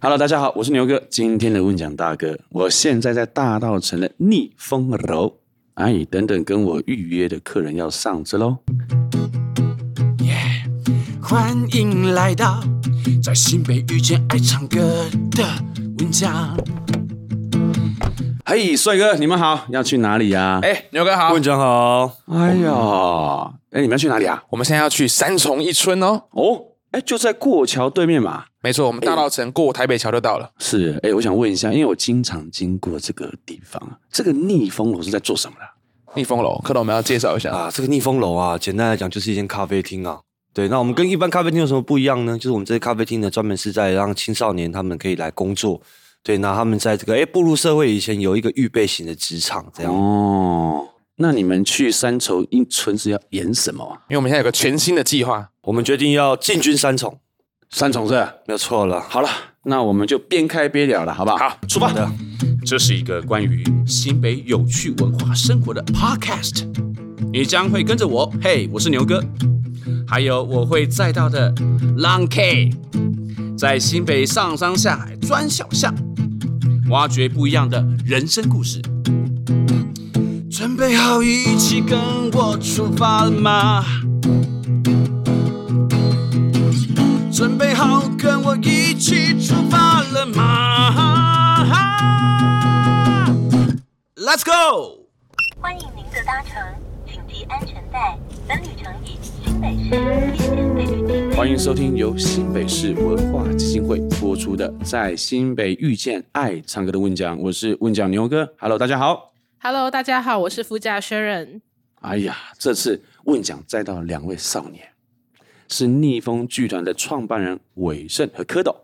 Hello，大家好，我是牛哥。今天的问讲大哥，我现在在大道城的逆风楼，哎，等等跟我预约的客人要上车喽。欢迎来到在新北遇见爱唱歌的问讲。嘿，帅哥，你们好，要去哪里呀？哎，牛哥好，问讲好。哎呀，哎，你们要去哪里啊？我们现在要去三重一村哦。哦，哎，就在过桥对面嘛。没错，我们大稻城过台北桥就到了。是，哎，我想问一下，因为我经常经过这个地方，这个逆风楼是在做什么的？逆风楼，可能我们要介绍一下啊。这个逆风楼啊，简单来讲就是一间咖啡厅啊。对，那我们跟一般咖啡厅有什么不一样呢？就是我们这些咖啡厅呢，专门是在让青少年他们可以来工作。对，那他们在这个哎步入社会以前，有一个预备型的职场这样。哦，那你们去三重一村是要演什么啊？因为我们现在有个全新的计划，我们决定要进军三重。三重是吧？没有错了。好了，那我们就边开边聊了，好不好？好，出发。这是一个关于新北有趣文化生活的 podcast，你将会跟着我，嘿，我是牛哥，还有我会载到的 Long K，在新北上山下海钻小巷，挖掘不一样的人生故事。准备好一起跟我出发了吗？准备好跟我一起出发了吗？Let's go！欢迎您的搭乘，请系安全带。本旅程以新北市。欢迎收听由新北市文化基金会播出的《在新北遇见爱唱歌的问讲》，我是问讲牛哥。Hello，大家好。Hello，大家好，我是副驾 Sharon。哎呀，这次问讲载到两位少年。是逆风剧团的创办人韦盛和蝌蚪。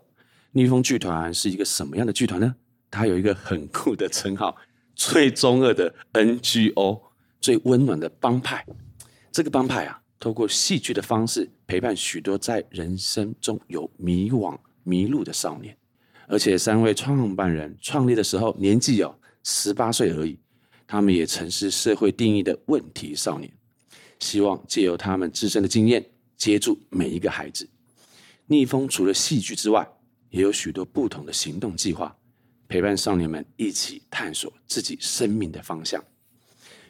逆风剧团是一个什么样的剧团呢？它有一个很酷的称号：最中二的 NGO，最温暖的帮派。这个帮派啊，透过戏剧的方式陪伴许多在人生中有迷惘、迷路的少年。而且三位创办人创立的时候年纪有十八岁而已，他们也曾是社会定义的问题少年。希望借由他们自身的经验。接住每一个孩子。逆风除了戏剧之外，也有许多不同的行动计划，陪伴少年们一起探索自己生命的方向。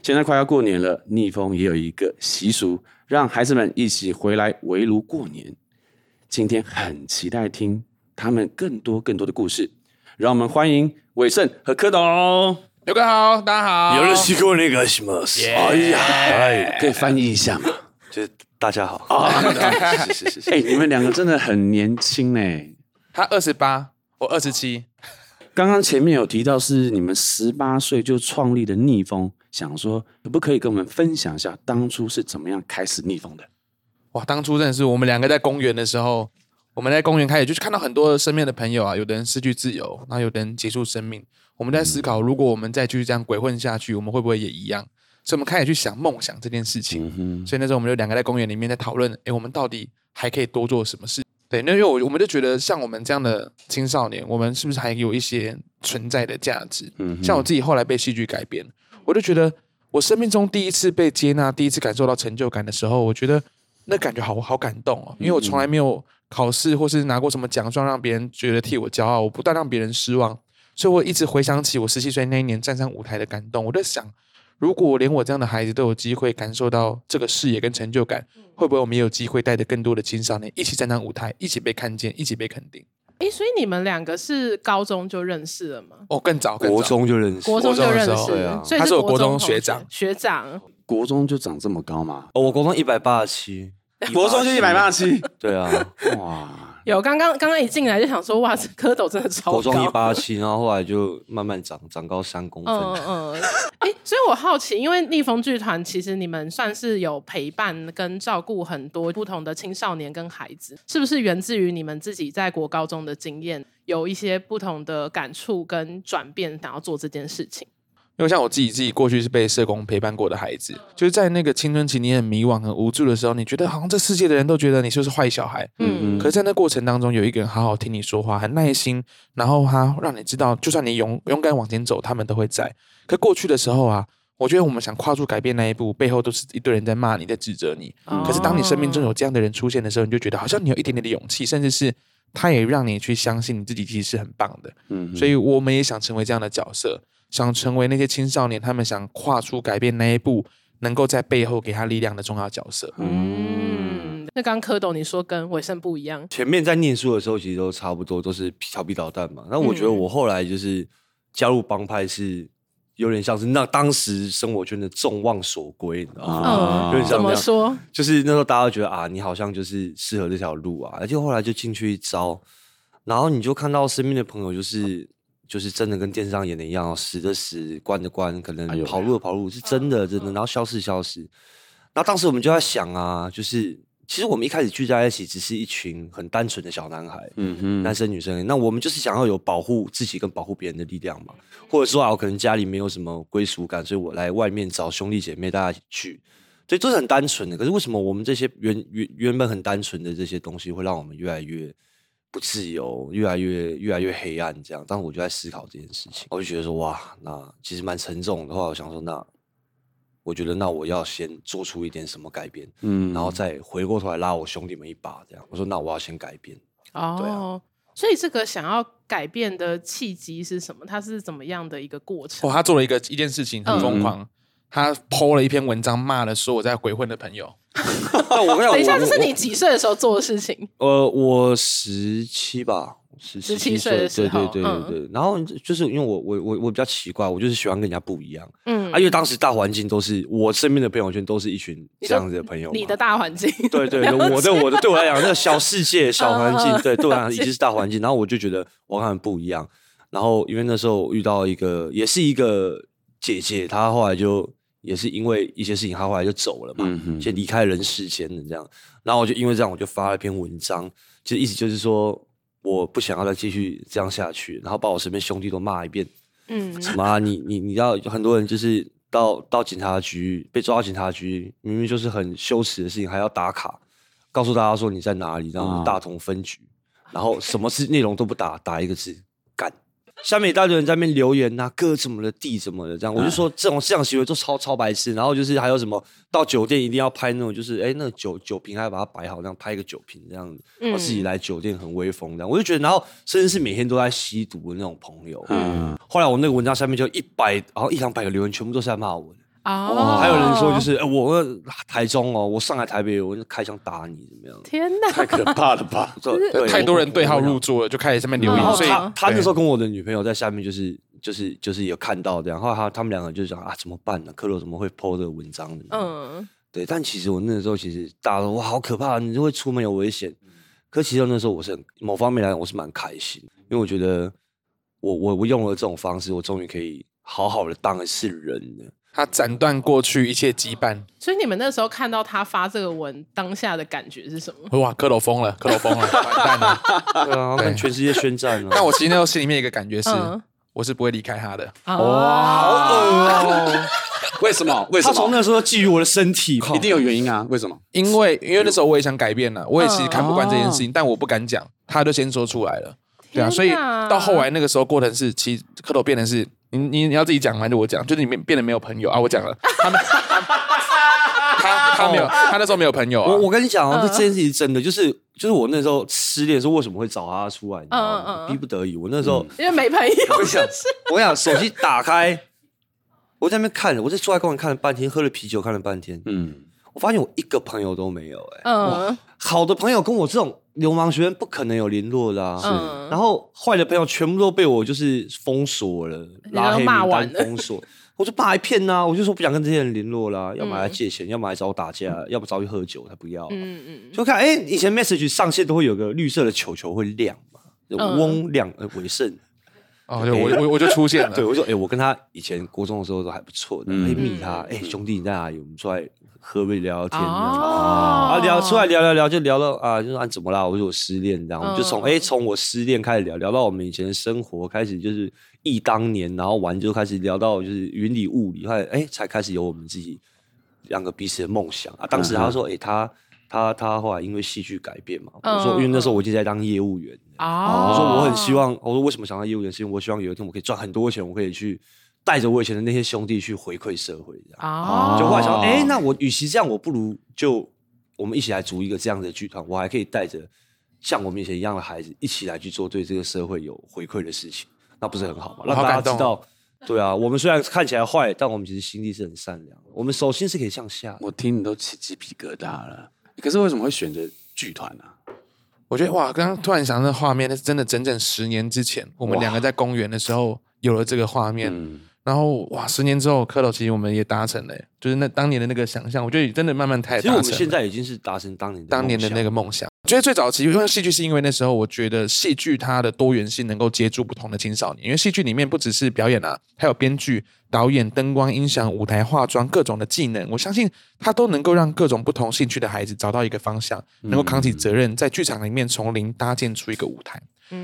现在快要过年了，逆风也有一个习俗，让孩子们一起回来围炉过年。今天很期待听他们更多更多的故事，让我们欢迎伟盛和蝌蚪。刘哥好，大家好。有人喜欢那个什么？哎呀，哎，可以翻译一下吗？就大家好啊！是是是是，哎，你们两个真的很年轻呢。他二十八，我二十七。刚刚前面有提到是你们十八岁就创立的逆风，想说可不可以跟我们分享一下当初是怎么样开始逆风的？哇，当初真的是我们两个在公园的时候，我们在公园开始就是看到很多身边的朋友啊，有的人失去自由，那有的人结束生命。我们在思考，如果我们再继续这样鬼混下去，我们会不会也一样？所以，我们开始去想梦想这件事情。嗯、所以那时候，我们就两个在公园里面在讨论：哎，我们到底还可以多做什么事？对，那因为我我们就觉得，像我们这样的青少年，我们是不是还有一些存在的价值？嗯，像我自己后来被戏剧改编，我就觉得，我生命中第一次被接纳，第一次感受到成就感的时候，我觉得那感觉好好感动哦。因为我从来没有考试或是拿过什么奖状，让别人觉得替我骄傲，我不断让别人失望，所以我一直回想起我十七岁那一年站上舞台的感动，我在想。如果连我这样的孩子都有机会感受到这个视野跟成就感，会不会我们也有机会带着更多的青少年一起站上舞台，一起被看见，一起被肯定？诶，所以你们两个是高中就认识了吗？哦，更早，更早，国中就认识，国中就认识，对啊，他是我国中学长，学长，国中就长这么高吗？哦，我国中一百八十七，国中就一百八十七，对啊，哇。有刚刚刚刚一进来就想说，哇，这蝌蚪真的超高。国中一八七，然后后来就慢慢长，长高三公分。嗯嗯。哎、欸，所以我好奇，因为逆风剧团其实你们算是有陪伴跟照顾很多不同的青少年跟孩子，是不是源自于你们自己在国高中的经验，有一些不同的感触跟转变，想要做这件事情？因为像我自己，自己过去是被社工陪伴过的孩子，就是在那个青春期你很迷惘、很无助的时候，你觉得好像这世界的人都觉得你就是坏小孩，嗯，可是在那过程当中，有一个人好好听你说话，很耐心，然后他让你知道，就算你勇勇敢往前走，他们都会在。可过去的时候啊，我觉得我们想跨出改变那一步，背后都是一堆人在骂你，在指责你。可是当你生命中有这样的人出现的时候，你就觉得好像你有一点点的勇气，甚至是。他也让你去相信你自己其实是很棒的。嗯，所以我们也想成为这样的角色，想成为那些青少年他们想跨出改变那一步，能够在背后给他力量的重要角色。嗯，那刚刚蝌蚪你说跟玮盛不一样，前面在念书的时候，其实都差不多，都是调皮捣蛋嘛。那我觉得我后来就是加入帮派，是有点像是那当时生活圈的众望所归，你知道吗？嗯，有点像怎么说？就是那时候大家都觉得啊，你好像就是适合这条路啊，而且后来就进去一招，然后你就看到身边的朋友就是就是真的跟电视上演的一样，哦死的死，关的关，可能跑路的跑路，是真的真的，然后消失消失。然后当时我们就在想啊，就是其实我们一开始聚在一起，只是一群很单纯的小男孩，嗯哼，男生女生，那我们就是想要有保护自己跟保护别人的力量嘛，或者说啊，我可能家里没有什么归属感，所以我来外面找兄弟姐妹大家一起去，所以都是很单纯的。可是为什么我们这些原原原本很单纯的这些东西，会让我们越来越不自由，越来越越来越黑暗？这样，但我就在思考这件事情，我就觉得说，哇，那其实蛮沉重的话，我想说，那我觉得那我要先做出一点什么改变，嗯然后再回过头来拉我兄弟们一把，这样。我说，那我要先改变。哦，对啊所以这个想要改变的契机是什么？它是怎么样的一个过程？哦，他做了一个一件事情很疯狂，他 PO 了一篇文章，骂了所有在鬼混的朋友。那我跟你讲等一下，这是你几岁的时候做的事情？呃，我十七吧，十17七岁的时对候对对对对。然后就是因为我我我我比较奇怪，我就是喜欢跟人家不一样。嗯啊，因为当时大环境都是我身边的朋友圈都是一群这样子的朋友嘛。你的大环境，对对对，我的我的对我来讲，那个小世界、小环境，嗯对对我来讲已经是大环境。然后我就觉得我跟他们不一样。然后因为那时候遇到一个，也是一个姐姐，她后来就也是因为一些事情，他后来就走了嘛，嗯哼就离开人世间的这样。然后我就因为这样，我就发了一篇文章，其实意思就是说，我不想要再继续这样下去，然后把我身边兄弟都骂一遍。嗯，什么、啊？你你你要很多人就是到到警察局被抓到警察局，明明就是很羞耻的事情，还要打卡，告诉大家说你在哪里，然后大同分局，然后什么事内容都不打，打一个字干。下面一大堆人在那边留言呐、啊，哥怎么的，弟怎么的，这样我就说这种这样行为都超超白痴。然后就是还有什么到酒店一定要拍那种，就是哎那个酒酒瓶还要把它摆好，这样拍一个酒瓶这样子，然后自己来酒店很威风这样。我就觉得，然后甚至是每天都在吸毒的那种朋友，嗯。后来我那个文章下面就一百，然后一两百个留言，全部都是在骂我的。哦，还有人说就是，哎、我台中哦，我上来台北，我就开枪打你，怎么样？天哪，太可怕了吧？对对太多人对号入我座了，就开始上面留言，所以他他那对时候跟我的女朋友在下面，就是就是就是有看到这样，后来他他们两个就讲啊，怎么办呢？蝌蚪怎么会 po 这个文章呢？嗯，对，但其实我那时候其实大家都哇好可怕，你就会出门有危险。可其实那时候我是很某方面来讲，我是蛮开心，因为我觉得我我我用了这种方式，我终于可以好好的当一次人了。他斩断过去一切羁绊。所以你们那时候看到他发这个文，当下的感觉是什么？哇，克罗疯了，克罗疯了，完蛋了！对啊，跟全世界宣战了。但我其实那时候心里面一个感觉是，嗯我是不会离开他的。哇，哦，为什么？为什么？他从那时候觊觎我的身体，一定有原因啊？为什么？因为因为那时候我也想改变了，我也其实看不惯这件事哦情，但我不敢讲，他就先说出来了。对啊，所以到后来那个时候过程是，其实蝌蚪变成是你你你要自己讲还是我讲？就是你变变得没有朋友？啊，我讲了，他们他他没有，他那时候没有朋友啊。我我跟你讲啊，嗯。这件事情真的就是就是我那时候失恋，时候为什么会找他出来？你知道吗？嗯嗯嗯。逼不得已。我那时候因为没朋友，我跟你讲，我跟你讲，手机打开，我在那边看，我在出来公园看了半天，喝了啤酒看了半天，嗯，我发现我一个朋友都没有、欸，哎、嗯。好的朋友跟我这种流氓学生不可能有联络的啊。嗯然后坏的朋友全部都被我就是封锁了，拉黑名骂完了单封锁。我就骂一片呐、啊，我就说不想跟这些人联络啦，要么来借嗯钱，要么来找我打架，要不找去喝酒，他不要。嗯嗯，就看哎、以前 message 上线都会有个绿色的球球会亮嘛，嗯翁亮呃伟盛。哦，对我我我就出现了。对，我就说，哎、我跟他以前国中的时候都还不错的，嗯哎、密他，哎、兄弟你在哪里？我们出来喝杯聊聊天，哦啊，聊出来聊聊聊，就聊到啊，就说啊怎么啦？我说我失恋，这样，我们就从哎从我失恋开始聊，聊到我们以前的生活，开始就是忆当年，然后玩就开始聊到就是云里雾里，后来哎才开始有我们自己两个彼此的梦想啊。当时他说，哎、他他他后来因为戏剧改变嘛，我说因为那时候我已经在当业务员。哦，我说我很希望，我说为什么想当业务员？是因为我希望有一天我可以赚很多钱，我可以去带着我以前的那些兄弟去回馈社会，这样。哦，就后来想，哎、那我与其这样，我不如就我们一起来组一个这样的剧团，我还可以带着像我们以前一样的孩子，一起来去做对这个社会有回馈的事情，那不是很好吗？让大家知道，对啊，我们虽然看起来坏，但我们其实心地是很善良的，我们手心是可以向下。我听你都起鸡皮疙瘩了。可是为什么会选择剧团呢？我觉得哇，刚刚突然想到那画面，那是真的整整十年之前，我们两个在公园的时候有了这个画面。嗯然后哇，十年之后，蝌蚪其实我们也达成了，就是那当年的那个想象，我觉得真的慢慢太达成了。其实我们现在已经是达成当年当年的那个梦想。我觉得最早期因为戏剧，是因为那时候我觉得戏剧它的多元性能够接住不同的青少年，因为戏剧里面不只是表演啊，还有编剧、导演、灯光、音响、舞台、化妆各种的技能，我相信它都能够让各种不同兴趣的孩子找到一个方向，能够扛起责任，在剧场里面从零搭建出一个舞台。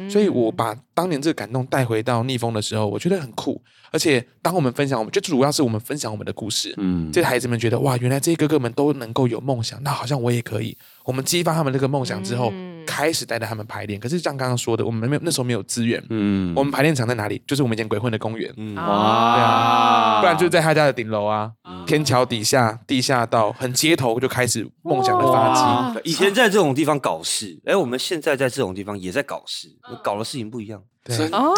所以我把当年这个感动带回到逆风的时候，我觉得很酷。而且当我们分享，我们就主要是我们分享我们的故事。嗯，这些孩子们觉得哇，原来这些哥哥们都能够有梦想，那好像我也可以。我们激发他们这个梦想之后，嗯、开始带着他们排练。可是像刚刚说的，我们没有那时候没有资源。嗯，我们排练场在哪里？就是我们以前鬼混的公园。嗯，哇，对啊，不然就在他家的顶楼啊，嗯、天桥底下、地下道，很街头就开始梦想的发迹。以前在这种地方搞事，哎，我们现在在这种地方也在搞事，搞的事情不一样。对哦，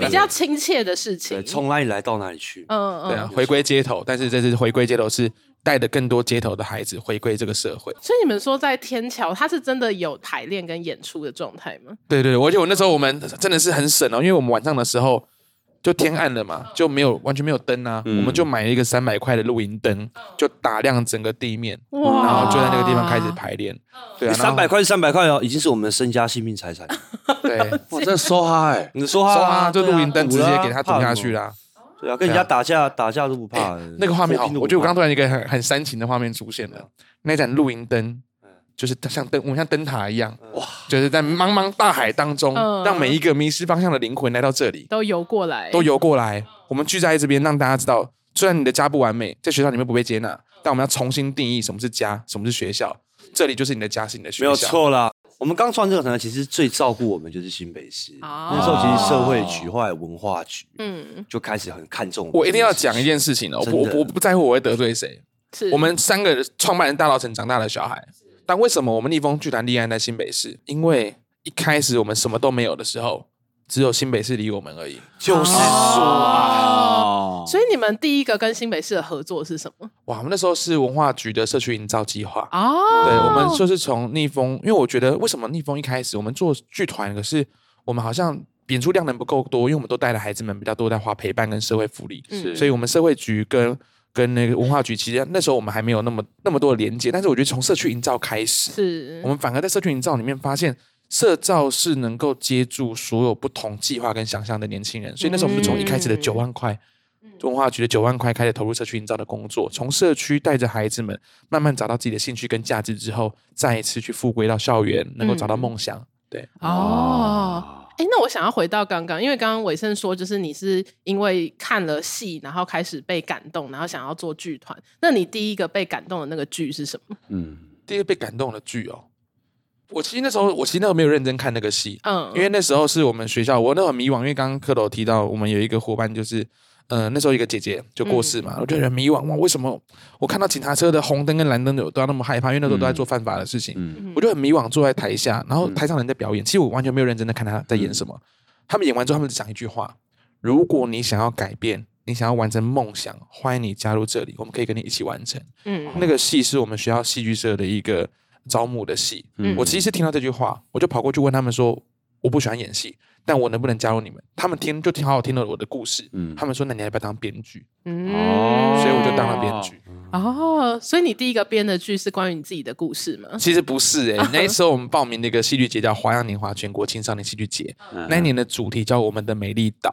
比较亲切的事情。从哪里来到哪里去？嗯嗯，对啊，回归街头。但是这次回归街头是。带着更多街头的孩子回归这个社会，所以你们说在天桥，他是真的有排练跟演出的状态吗？对对，而且我那时候我们真的是很省哦，因为我们晚上的时候就天暗了嘛，就没有完全没有灯啊，嗯、我们就买了一个三百块的露营灯，就打亮整个地面，哇。然后就在那个地方开始排练。对啊，三百块是三百块哦，已经是我们的身家性命财产。对，我真的梭哈哎，你的梭哈，梭哈，就露营灯直接给他堵下去啦。对啊，跟人家打架打架都不怕。欸、那个画面好，我觉得我刚突然一个很很煽情的画面出现了。那盏露营灯，就是像灯，我们像灯塔一样，哇，就是在茫茫大海当中，让每一个迷失方向的灵魂来到这里，都游过来，都游过来。我们聚在这边，让大家知道，虽然你的家不完美，在学校里面不被接纳，但我们要重新定义什么是家，什么是学校。这里就是你的家，是你的学校，没有错啦。我们刚创这个团，其实最照顾我们就是新北市。哦、那时候其实社会局或者文化局，嗯，就开始很看重我。我一定要讲一件事情哦，我我不在乎我会得罪谁。是我们三个创办人大稻城长大的小孩，但为什么我们逆风剧团立案在新北市？因为一开始我们什么都没有的时候。只有新北市理我们而已，就是说啊，所以你们第一个跟新北市的合作是什么？哇，我们那时候是文化局的社区营造计划哦。对，我们就是从逆风，因为我觉得为什么逆风一开始我们做剧团，可是我们好像演出量能不够多，因为我们都带了孩子们比较多在花陪伴跟社会福利，是，所以我们社会局跟跟那个文化局，其实那时候我们还没有那么那么多的连接，但是我觉得从社区营造开始，是我们反而在社区营造里面发现。社造是能够接住所有不同计划跟想象的年轻人，所以那时候我们就从一开始的九万块，文化局的九万块开始投入社区营造的工作，从社区带着孩子们慢慢找到自己的兴趣跟价值之后，再一次去复归到校园，能够找到梦想。对，哦，哎，那我想要回到刚刚，因为刚刚伟盛说，就是你是因为看了戏，然后开始被感动，然后想要做剧团。那你第一个被感动的那个剧是什么？嗯，第一个被感动的剧哦。我其实那时候，我其实那时候没有认真看那个戏，嗯，因为那时候是我们学校，我那时候很迷惘，因为刚刚蝌蚪提到我们有一个伙伴，就是，呃，那时候一个姐姐就过世嘛，嗯、我觉得很迷惘，哇，为什么我看到警察车的红灯跟蓝灯都都要那么害怕？因为那时候都在做犯法的事情，嗯、我就很迷惘，坐在台下，然后台上人在表演，其实我完全没有认真的看他在演什么。嗯、他们演完之后，他们只讲一句话：如果你想要改变，你想要完成梦想，欢迎你加入这里，我们可以跟你一起完成。嗯，那个戏是我们学校戏剧社的一个。招募的戏，嗯、我其实听到这句话，我就跑过去问他们说：“我不喜欢演戏，但我能不能加入你们？”他们听就听好好听了我的故事，嗯、他们说：“那你要不要当编剧？”嗯，所以我就当了编剧。哦，所以你第一个编的剧是关于你自己的故事吗？其实不是诶、欸，那时候我们报名的一个戏剧节叫花样年华全国青少年戏剧节，嗯、那一年的主题叫《我们的美丽岛》。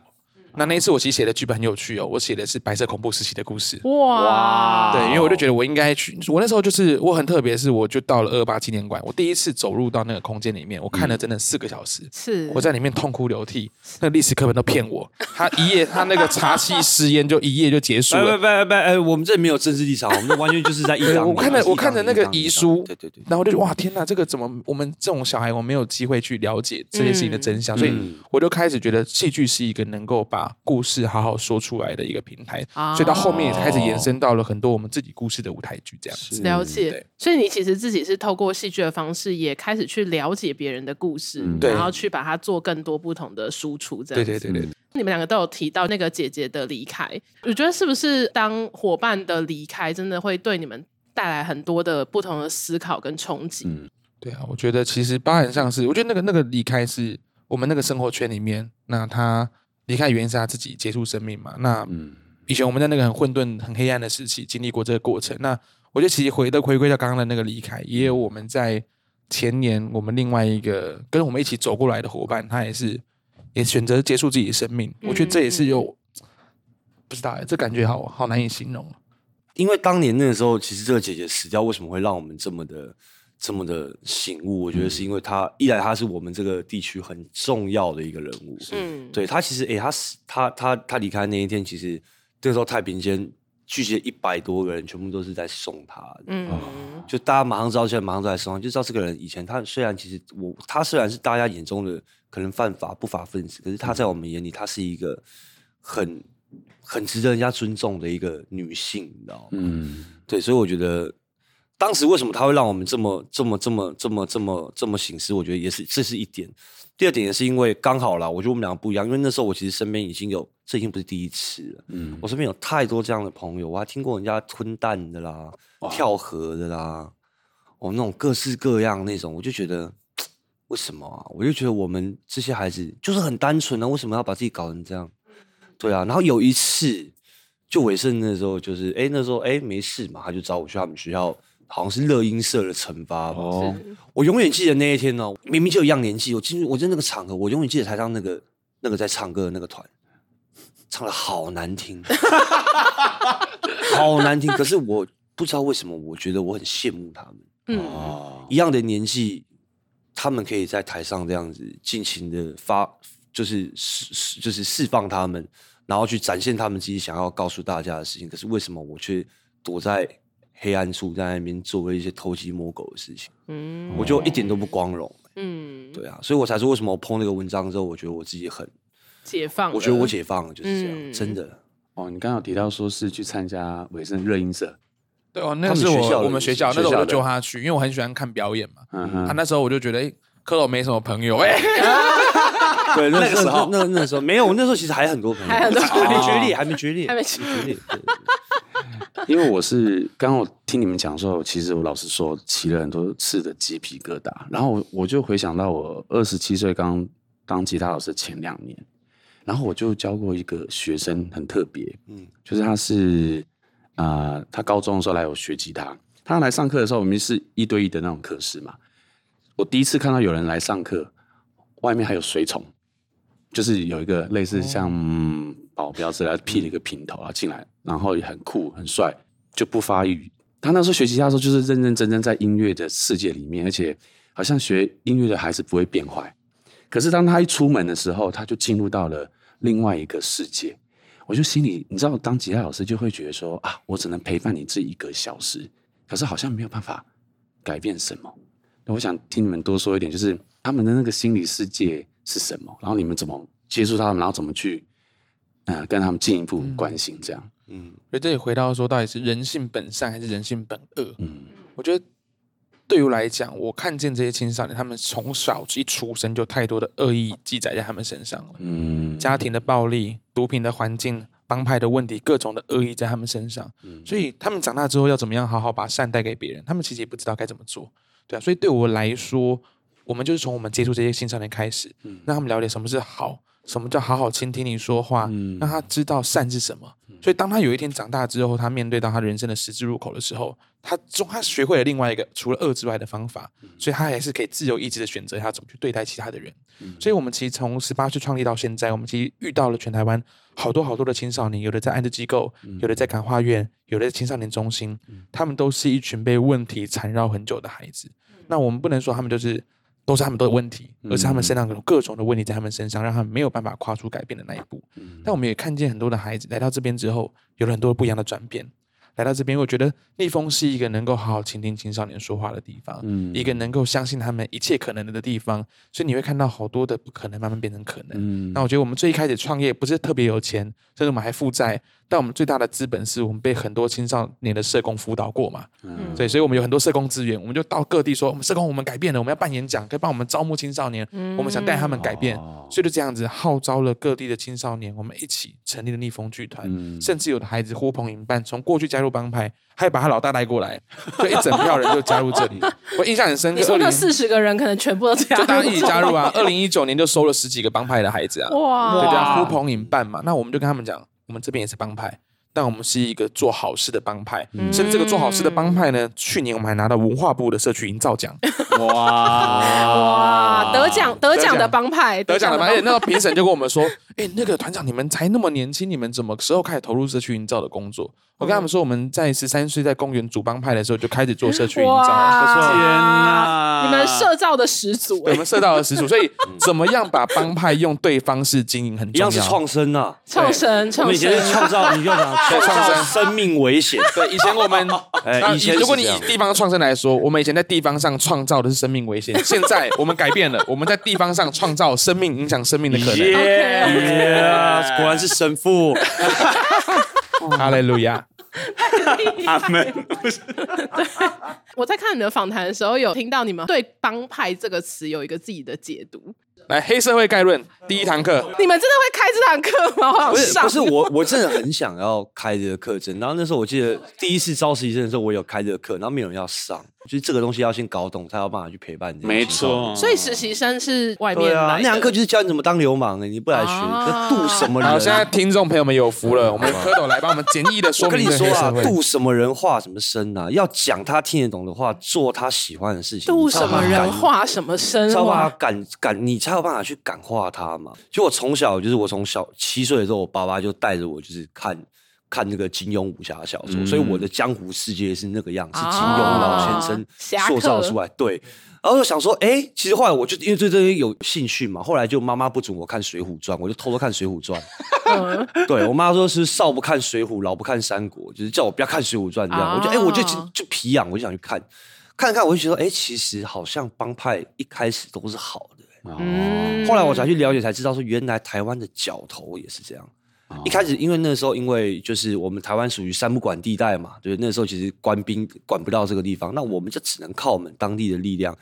那那一次我其实写的剧本很有趣哦，我写的是白色恐怖时期的故事。哇，对，因为我就觉得我应该去，我那时候就是我很特别，是我就到了二二八纪念馆，我第一次走入到那个空间里面，我看了真的四个小时，是。我在里面痛哭流涕，那历史课本都骗我，他一夜他那个查缉实验就一夜就结束了，不不不我们这里没有政治立场，我们完全就是在一 我看了我看了那个遗书，对对对，然后我就哇天哪，这个怎么我们这种小孩我没有机会去了解这些事情的真相，所以我就开始觉得戏剧是一个能够把把故事好好说出来的一个平台，啊所以到后面也开始延伸到了很多我们自己故事的舞台剧这样子。了解，所以你其实自己是透过戏剧的方式，也开始去了解别人的故事，嗯然后去把它做更多不同的输出。这样子。对对对对，你们两个都有提到那个姐姐的离开，我觉得是不是当伙伴的离开，真的会对你们带来很多的不同的思考跟冲击？嗯。对啊，我觉得其实包含上是，我觉得那个那个离开是我们那个生活圈里面，那他离开原因是他自己结束生命嘛。那嗯以前我们在那个很混沌、很黑暗的时期经历过这个过程。那我觉得其实回的回归到刚刚的那个离开，也有我们在前年我们另外一个跟我们一起走过来的伙伴，他也是也选择结束自己的生命。我觉得这也是有不知道哎，这感觉好好难以形容。因为当年那个时候，其实这个姐姐死掉，为什么会让我们这么的这么的醒悟？我觉得是因为她一来她是我们这个地区很重要的一个人物，嗯，对她其实诶，她死她她她离开那一天，其实那时候太平间聚集了一百多个人，全部都是在送她的。嗯，就大家马上知道，现在马上都在送她，就知道这个人以前他虽然其实我他虽然是大家眼中的可能犯法不法分子，可是他在我们眼里，他是一个很很值得人家尊重的一个女性，你知道吗？嗯。对，所以我觉得当时为什么他会让我们这么这么这么这么这么这么醒思，我觉得也是这是一点。第二点也是因为刚好啦，我觉得我们两个不一样，因为那时候我其实身边已经有，这已经不是第一次了。嗯我身边有太多这样的朋友，我还听过人家吞蛋的啦、跳河的啦，哦，那种各式各样那种，我就觉得为什么啊？我就觉得我们这些孩子就是很单纯啊，为什么要把自己搞成这样？对啊，然后有一次就尾声的时候，就是哎那时候哎没事嘛，他就找我去他们学校，好像是乐音社的惩罚吧。哦我永远记得那一天哦、明明就一样年纪，我进去我在那个场合，我永远记得台上那个那个在唱歌的那个团，唱的好难听，好难听。可是我不知道为什么，我觉得我很羡慕他们。嗯，哦一样的年纪，他们可以在台上这样子尽情的发，就是释就是释放他们，然后去展现他们自己想要告诉大家的事情。可是为什么我却躲在黑暗处，在那边做了一些偷鸡摸狗的事情？嗯。我就一点都不光荣。嗯，对啊，所以我才说为什么我 PO 那个文章之后，我觉得我自己很，解放，我觉得我解放了，就是这样，嗯。真的。哦，你刚刚有提到说是去参加尾声热音社，对哦，那个是我们学校我们学校，那时候我就揪他去，因为我很喜欢看表演嘛。他那时候我就觉得，哎，科罗没什么朋友，哎，对，那 那个时候。那那那时候没有，我那时候其实还很多朋友，还很多还没决裂，还没决裂，还没决决裂。因为我是刚刚我听你们讲的时候，其实我老实说起了很多次的鸡皮疙瘩，然后我我就回想到我二十七岁刚当吉他老师前两年，然后我就教过一个学生，很特别，嗯，就是他是啊、呃他高中的时候来我学吉他，他来上课的时候，我们是一对一的那种课室嘛，我第一次看到有人来上课，外面还有随从，就是有一个类似像嗯保镖之类的，披了一个平头啊进来，然后也很酷很帅，就不发育。他那时候学吉他的时候，就是认认真真在音乐的世界里面，而且好像学音乐的孩子不会变坏。可是当他一出门的时候，他就进入到了另外一个世界。我就心里，你知道，当吉他老师就会觉得说啊，我只能陪伴你这一个小时，可是好像没有办法改变什么。那我想听你们多说一点，就是他们的那个心理世界是什么，然后你们怎么接触他们，然后怎么去，呃，跟他们进一步关心这样。嗯，所以这里回到说，到底是人性本善还是人性本恶？嗯我觉得对于我来讲，我看见这些青少年，他们从小一出生就太多的恶意记载在他们身上了，嗯，家庭的暴力、毒品的环境、帮派的问题，各种的恶意在他们身上。所以他们长大之后要怎么样好好把善带给别人，他们其实也不知道该怎么做。对啊，所以对我来说，我们就是从我们接触这些青少年开始，让他们了解什么是好，什么叫好好倾听你说话，让他知道善是什么。所以当他有一天长大之后，他面对到他人生的十字路口的时候，他中他学会了另外一个除了恶之外的方法，所以他还是可以自由意志的选择他怎么去对待其他的人。所以，我们其实从十八岁创立到现在，我们其实遇到了全台湾好多好多的青少年，有的在安置机构，有的在感化院，有的在青少年中心，他们都是一群被问题缠绕很久的孩子。那我们不能说他们就是都是他们的问题，而是他们身上有各种的问题在他们身上，让他们没有办法跨出改变的那一步。但我们也看见很多的孩子来到这边之后，有了很多不一样的转变。来到这边，我觉得逆风是一个能够好好倾听青少年说话的地方，嗯一个能够相信他们一切可能的地方。所以你会看到好多的不可能慢慢变成可能。嗯那我觉得我们最一开始创业不是特别有钱，甚至我们还负债，但我们最大的资本是我们被很多青少年的社工辅导过嘛。嗯对，所以我们有很多社工资源，我们就到各地说，我们社工我们改变了，我们要办演讲，可以帮我们招募青少年，我们想带他们改变，哦所以就这样子号召了各地的青少年，我们一起成立了逆风剧团，嗯甚至有的孩子呼朋引伴，从过去加入帮派，还把他老大带过来，就一整票人就加入这里，我印象很深刻。你说那四十个人可能全部都这样，就大家一起加入啊！二零一九年就收了十几个帮派的孩子啊，哇，对，这样呼朋引伴嘛。那我们就跟他们讲，我们这边也是帮派，但我们是一个做好事的帮派。甚至这个做好事的帮派呢，去年我们还拿到文化部的社区营造奖，哇哇，得奖得奖的帮派，得奖了嘛。而且帮那个评审就跟我们说，哎，那个团长，你们才那么年轻，你们怎么时候开始投入社区营造的工作？我跟他们说，我们在十三岁在公园组帮派的时候就开始做社区营造。哇天哪你们社造的始祖对，我哎，们社造的始祖，所以怎么样把帮派用对方式经营很重要。一样是创生啊。创生创生以前是 生，创造，你就讲对创创生生命危险。对，以前我们，以前如果你以地方创生来说，我们以前在地方上创造的是生命危险，现在我们改变了，我们在地方上创造生命影响生命的可能。耶 OK，OK 果然是神父。哈利路亚！阿门。我在看你的访谈的时候，有听到你们对“帮派”这个词有一个自己的解读。来，黑社会概论第一堂课，你们真的会开这堂课吗？我好不是上。不是我，我真的很想要开这个课程。然后那时候我记得第一次招实习生的时候，我有开这个课，然后没有人要上，就是这个东西要先搞懂，才有办法去陪伴你。没错，所以实习生是外面对啊，来的那堂课就是教你怎么当流氓的，你不来学，啊这渡什么人？好，现在听众朋友们有福了，我们蝌蚪来帮我们简易的说我跟你说啊。渡什么人话什么身啊？要讲他听得懂的话，做他喜欢的事情。度什么人话？什么声才有办法哇？感感，你才有办法去感化他嘛。就我从小就是我从小七岁的时候，我爸爸就带着我就是看看那个金庸武侠小说，嗯所以我的江湖世界是那个样，是金哦庸老先生塑造出来。对，然后就想说，哎，其实后来我就因为对这些有兴趣嘛，后来就妈妈不准我看《水浒传》，我就偷偷看《水浒传》。嗯 对我妈说是少不看《水浒》，老不看《三国》，就是叫我不要看《水浒传》这样。哦我就哎，我就就就皮痒，我就想去看，看一看，我就觉得哎，其实好像帮派一开始都是好的。嗯。后来我才去了解，才知道说原来台湾的角头也是这样。一开始因为那时候因为就是我们台湾属于三不管地带嘛，对，那时候其实官兵管不到这个地方，那我们就只能靠我们当地的力量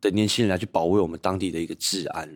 的年轻人来去保卫我们当地的一个治安。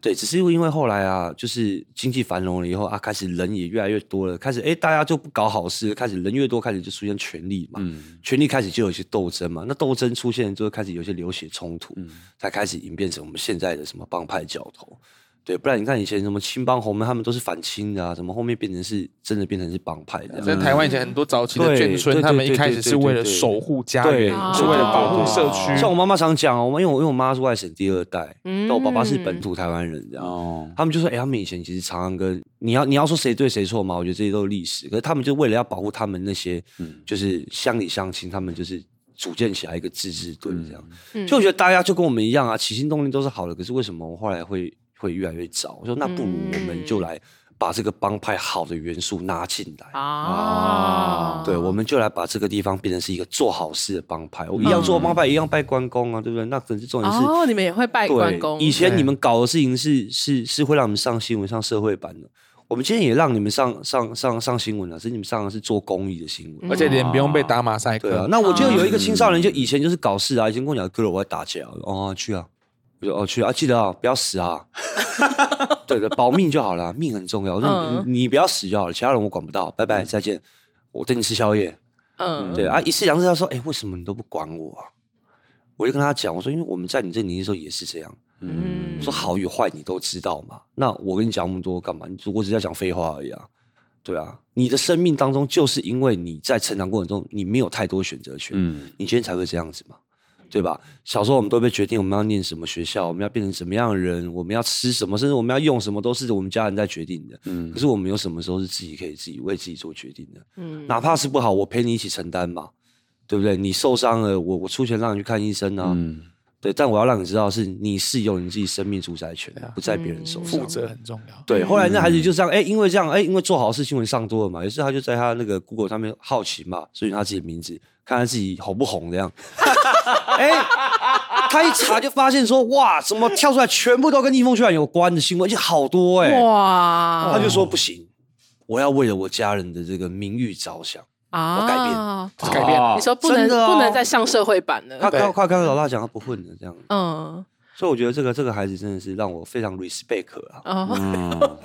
对，只是因为后来啊，就是经济繁荣了以后啊，开始人也越来越多了，开始哎大家就不搞好事，开始人越多，开始就出现权力嘛，嗯。权力开始就有一些斗争嘛，那斗争出现就会开始有些流血冲突，嗯。才开始演变成我们现在的什么帮派角头。对，不然你看以前什么青帮红门，他们都是反清的啊，怎么后面变成是真的变成是帮派这样？在台湾以前很多早期的对眷村，他们一开始是为了守护家对园，是为了保护社哦区。像我妈妈常讲哦，我因为我因为我妈是外省第二代，嗯但我爸爸是本土台湾人，这样。哦，他们就说：“哎、他们以前其实常常跟你要你要说谁对谁错嘛，我觉得这些都是历史。可是他们就为了要保护他们那些，就是乡里乡亲，他们就是组建起来一个自治队这样。嗯就我觉得大家就跟我们一样啊，起心动念都是好的，可是为什么我后来会会越来越糟？我说那不如我们就来把这个帮派好的元素拉进来。啊，对，我们就来把这个地方变成是一个做好事的帮派。我一样做帮派，一样拜关公啊，对不对？那可是重点是，哦，你们也会拜关公？以前你们搞的事情是是是会让你们上新闻、上社会版的。我们今天也让你们上上上上新闻了，只是你们上的是做公益的新闻。而且脸不用被打马赛克。对啊，那我就有一个青少年，就以前就是搞事啊，以前跟我讲哥了，我要打架，哦去啊，我说哦去啊，记得啊，不要死啊，对对，保命就好了，命很重要。我说嗯你你不要死就好了，其他人我管不到，拜拜，再见，我等你吃宵夜。嗯，对啊，一次两次他说，哎，为什么你都不管我啊？我就跟他讲，我说因为我们在你这年纪的时候也是这样。嗯说好与坏你都知道嘛？那我跟你讲那么多干嘛？你我只是在讲废话而已啊。对啊，你的生命当中就是因为你在成长过程中你没有太多选择权，嗯你今天才会这样子嘛，对吧？小时候我们都被决定我们要念什么学校，我们要变成什么样的人，我们要吃什么，甚至我们要用什么都是我们家人在决定的。嗯可是我们有什么时候是自己可以自己为自己做决定的？嗯哪怕是不好，我陪你一起承担嘛，对不对？你受伤了，我我出钱让你去看医生啊。嗯对，但我要让你知道，是你是有你自己生命主宰权，不在别人手上。负责很重要。对，后来那孩子就这样，哎，因为这样，哎，因为做好事新闻上多了嘛，于是他就在他那个 Google 上面好奇嘛，所以他自己的名字，看他自己红不红这样。哎，他一查就发现说，哇，怎么跳出来全部都跟逆风剧团有关的新闻，而且好多哎。哇！他就说不行，我要为了我家人的这个名誉着想。啊！我改变，改变。你说不能不能再上社会版了。他快快跟老大讲，他不混了这样。嗯，所以我觉得这个这个孩子真的是让我非常 respect 啊。哦，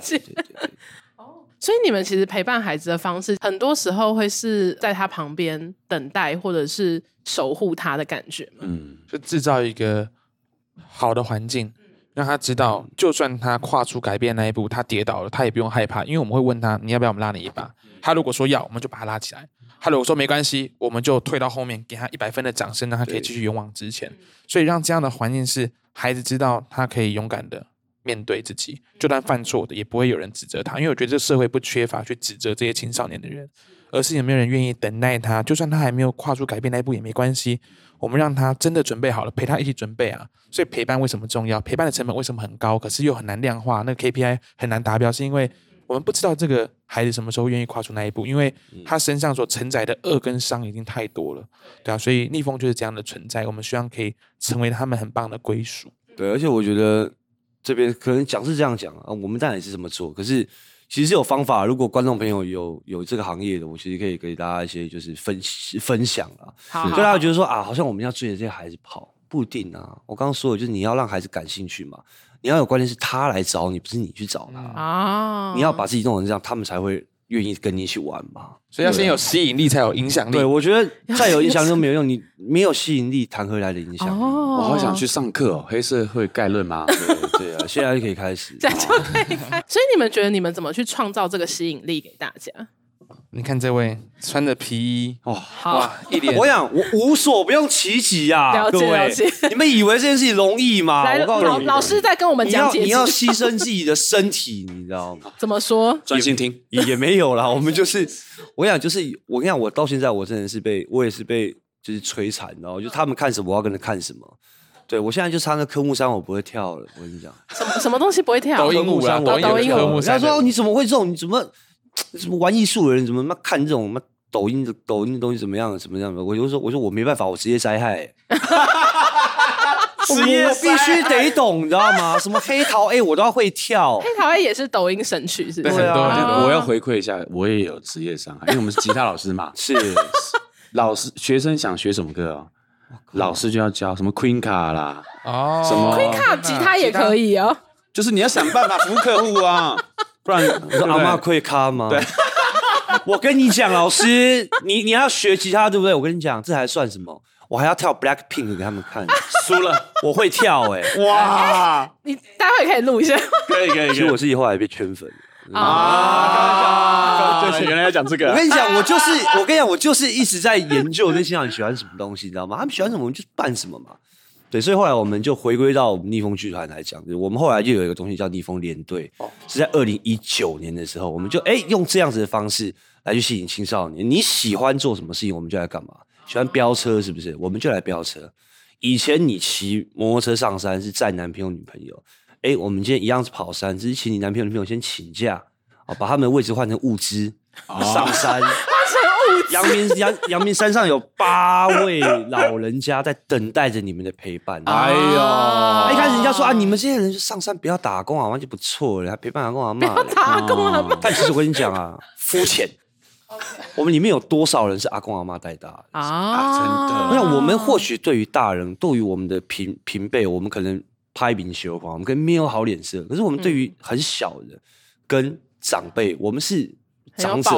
所以你们其实陪伴孩子的方式，很多时候会是在他旁边等待，或者是守护他的感觉。嗯，就制造一个好的环境，让他知道，就算他跨出改变那一步，他跌倒了，他也不用害怕，因为我们会问他，你要不要我们拉你一把？他如果说要，我们就把他拉起来。他如果说没关系，我们就退到后面，给他一百分的掌声，让他可以继续勇往直前。所以让这样的环境是孩子知道他可以勇敢的面对自己，就算犯错的也不会有人指责他。因为我觉得这社会不缺乏去指责这些青少年的人，而是有没有人愿意等待他，就算他还没有跨出改变那一步也没关系。我们让他真的准备好了，陪他一起准备啊。所以陪伴为什么重要？陪伴的成本为什么很高？可是又很难量化，那个 KPI 很难达标，是因为。我们不知道这个孩子什么时候愿意跨出那一步，因为他身上所承载的恶跟伤已经太多了，对啊，所以逆风就是这样的存在。我们希望可以成为他们很棒的归属。对，而且我觉得这边可能讲是这样讲啊，我们当然也是这么做。可是其实是有方法，如果观众朋友有有这个行业的，我其实可以给大家一些就是分分享啊。就大家觉得说啊，好像我们要追着这些孩子跑，不一定啊。我刚刚说的就是你要让孩子感兴趣嘛。你要有关键是他来找你，不是你去找他啊！你要把自己弄成这样，他们才会愿意跟你一起玩嘛。所以要先有吸引力，才有影响力。对，我觉得再有影响力都没有用，你没有吸引力，谈何来的影响力？我好想去上课哦，黑社会概论吗？对对啊，现在就可以开始。现在就可以开。所以你们觉得你们怎么去创造这个吸引力给大家？你看这位穿着皮衣哇，好，一脸。我想我无所不用其极啊，各位，你们以为这件事情容易吗？来，老老师在跟我们讲解，你要牺牲自己的身体，你知道吗？怎么说？专心听也也没有啦。我们就是，我跟你讲，就是我跟你讲，我到现在我真的是被，我也是被就是摧残，然后就他们看什么，我要跟着看什么。对，我现在就差那科目三，我不会跳了。我跟你讲，什么什么东西不会跳？抖音舞啊，抖音舞。他说你怎么会这种？你怎么？什么玩艺术的人怎么妈看这种妈抖音的抖音的东西怎么样？怎么样的？我就说，我说我没办法，我职业灾害。职业必须得懂，你知道吗？什么黑桃 A 我都要会跳。黑桃 A 也是抖音神曲，是不是？对啊。我要回馈一下，我也有职业伤害，因为我们是吉他老师嘛。是。老师学生想学什么歌啊？老师就要教什么 Queen 卡啦，哦，什么 Queen 卡吉他也可以哦。就是你要想办法服务客户啊。不然 我说阿妈可以卡吗？对，我跟你讲，老师，你你要学吉他对不对？我跟你讲，这还算什么？我还要跳 Black Pink 给他们看，输了我会跳哎、欸！哇、欸，你待会可以录一下，可以可以。其实我自己后来被圈粉啊，啊！原来要讲这个。我跟你讲，我就是我跟你讲，我就是一直在研究那些人喜欢什么东西，你知道吗？他们喜欢什么，我们就办什么嘛。对，所以后来我们就回归到我们逆风剧团来讲，就我们后来就有一个东西叫逆风连队，是在二零一九年的时候，我们就哎用这样子的方式来去吸引青少年。你喜欢做什么事情，我们就来干嘛。喜欢飙车是不是？我们就来飙车。以前你骑摩托车上山是载男朋友女朋友，哎，我们今天一样是跑山，只是请你男朋友女朋友先请假，啊，把他们的位置换成物资上山。阳明阳阳明山上有八位老人家在等待着你们的陪伴。哎呦，一开始人家说啊，你们这些人就上山不要打阿公阿妈就不错了，还陪伴阿公阿妈。不要打阿公阿妈。但其实我跟你讲啊，肤浅。我们里面有多少人是阿公阿妈带大的啊？真的。那我们或许对于大人，对于我们的平平辈，我们可能拍明羞花，我们可能没有好脸色。可是我们对于很小的跟长辈，我们是。长者，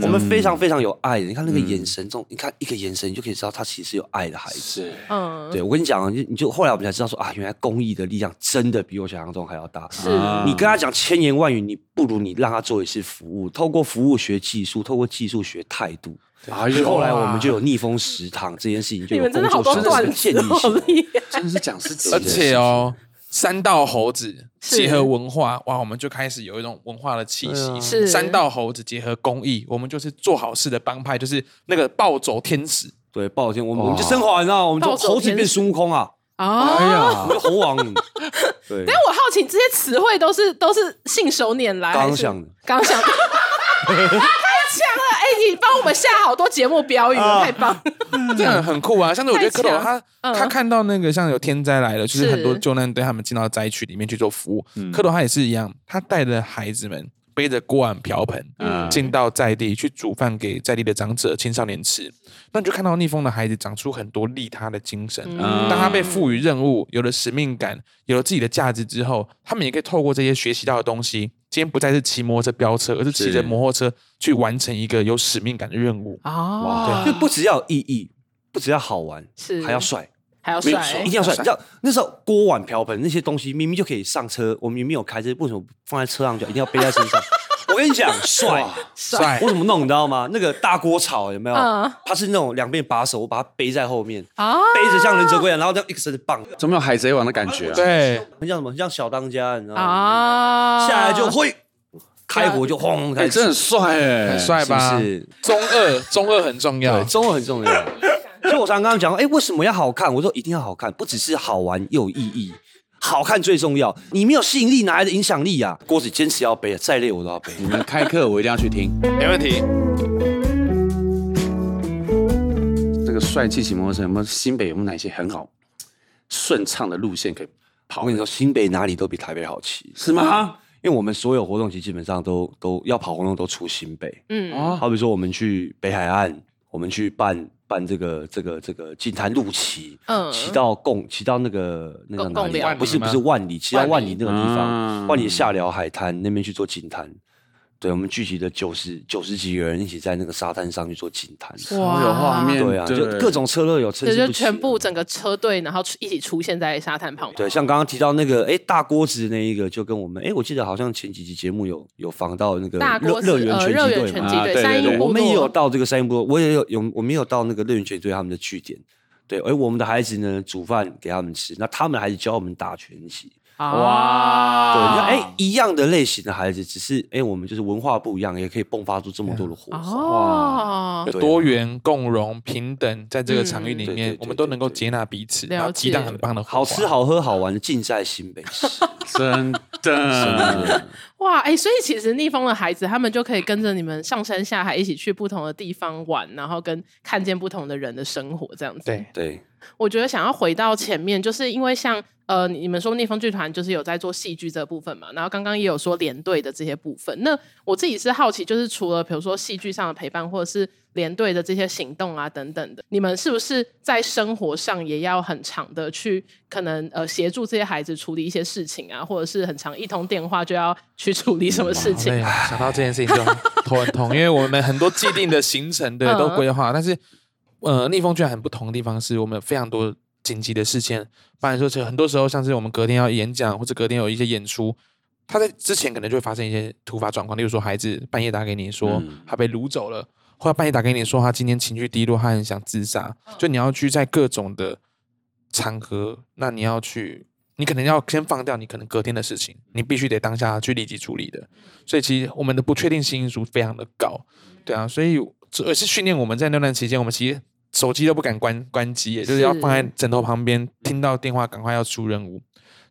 我们非常非常有爱的。你看那个眼神中，你看一个眼神，你就可以知道他其实是有爱的孩子。是，嗯，对，我跟你讲啊，你你就后来我们才知道说啊，原来公益的力量真的比我想象中还要大。是，你跟他讲千言万语，你不如你让他做一次服务，透过服务学技术，透过技术学态度。啊，后来我们就有逆风食堂这件事情，就有工作室的建立起来，真的是讲师级，而且哦。山道猴子结合文化，哇，我们就开始有一种文化的气息。是三道猴子结合公益，我们就是做好事的帮派，就是那个暴走天使。对，暴走天，我们我们就升华，你知道？我们就猴子变孙悟空啊！啊。哎呀我，们猴王，对，但我好奇，这些词汇都是都是信手拈来，刚想的，刚想的，你帮我们下好多节目标语了，太棒了！这样很酷啊！像是我觉得蝌蚪他嗯他看到那个像有天灾来了，就是是很多救难队他们进到灾区里面去做服务。蝌蚪他也是一样，他带着孩子们背着锅碗瓢盆嗯。进到在地去煮饭给在地的长者青少年吃。那你就看到逆风的孩子长出很多利他的精神。嗯。当他被赋予任务，有了使命感，有了自己的价值之后，他们也可以透过这些学习到的东西，今天不再是骑摩托车飙车，而是骑着摩托车去完成一个有使命感的任务。哦，就不只要有意义，不只要好玩，是。还要帅，还要帅一定要帅。你知道那时候锅碗瓢盆那些东西明明就可以上车，我明明有开车，为什么放在车上就一定要背在身上？我跟你讲，帅。帅我怎么弄，你知道吗？那个大锅炒有没有？嗯它是那种两边把手，我把它背在后面，啊，背着像忍者龟一样，然后这样一个身子棒，怎么有海贼王的感觉啊？对，很像什么？很像小当家，你知道吗？啊，下来就会开火就轰哎、开始，真的很帅哎、很帅吧？是不是中二，中二很重要对，。中二很重要。所以我常常刚刚讲，哎、为什么要好看？我说一定要好看，不只是好玩，又有意义。好看最重要，你没有吸引力，哪来的影响力啊？锅子坚持要背，再累我都要背。你们开课我一定要去听。没问题。这个帅气骑摩托车有没有新北有没有哪些很好顺畅的路线可以跑我跟你说，新北哪里都比台北好骑，是吗？因为我们所有活动其实基本上都都要跑活动都出新北。嗯，哦，好比说我们去北海岸，我们去办办这个这个这个锦潭路骑，嗯。骑到贡骑到那个那个不是不是万里，骑到万里那个地方，嗯万里下寮海滩那边去做锦潭。对，我们聚集的九十九十几个人一起在那个沙滩上去做锦潭。哇有画面，对啊，就各种车都有，参这就全部整个车队，然后一起出现在沙滩旁边。对，像刚刚提到那个，哎，大锅子那一个，就跟我们，哎，我记得好像前几集节目有有访到那个大锅子乐乐园拳呃热击队嘛，源拳击队，啊对我们也有到这个三英部落，我也有有我们也有到那个乐园拳击队他们的据点。对，而我们的孩子呢，煮饭给他们吃，那他们的孩子教我们打拳击。哇。对，你看，哎，一样的类型的孩子，只是哎，我们就是文化不一样，也可以迸发出这么多的火花。哦。有对。啊多元、共融、平等，在这个场域里面，对我们都能够接纳彼此，然后激荡很棒的火好吃、好喝、好玩的，尽在新北市。真的，哇，哎、所以其实逆风的孩子，他们就可以跟着你们上山下海，一起去不同的地方玩，然后跟看见不同的人的生活，这样子。对，对，我觉得想要回到前面，就是因为像呃，你们说逆风剧团就是有在做戏剧这部分嘛，然后刚刚也有说连队的这些部分。那我自己是好奇，就是除了比如说戏剧上的陪伴，或者是连队的这些行动啊等等的，你们是不是在生活上也要很长的去可能呃协助这些孩子处理一些事情啊，或者是很长一通电话就要去处理什么事情？想到这件事情就头很痛，因为我们很多既定的行程对嗯都规划，但是呃，逆风居然很不同的地方是我们有非常多紧急的事件，不然说是很多时候像是我们隔天要演讲或者隔天有一些演出，他在之前可能就会发生一些突发状况，例如说孩子半夜打给你说嗯他被掳走了，或者半夜打给你说他今天情绪低落，他很想自杀，就你要去在各种的场合，那你要去。你可能要先放掉你可能隔天的事情，你必须得当下去立即处理的。所以其实我们的不确定性因素非常的高，对啊，所以这也是训练我们在那段期间，我们其实手机都不敢关关机，也就是要放在枕头旁边，听到电话赶快要出任务，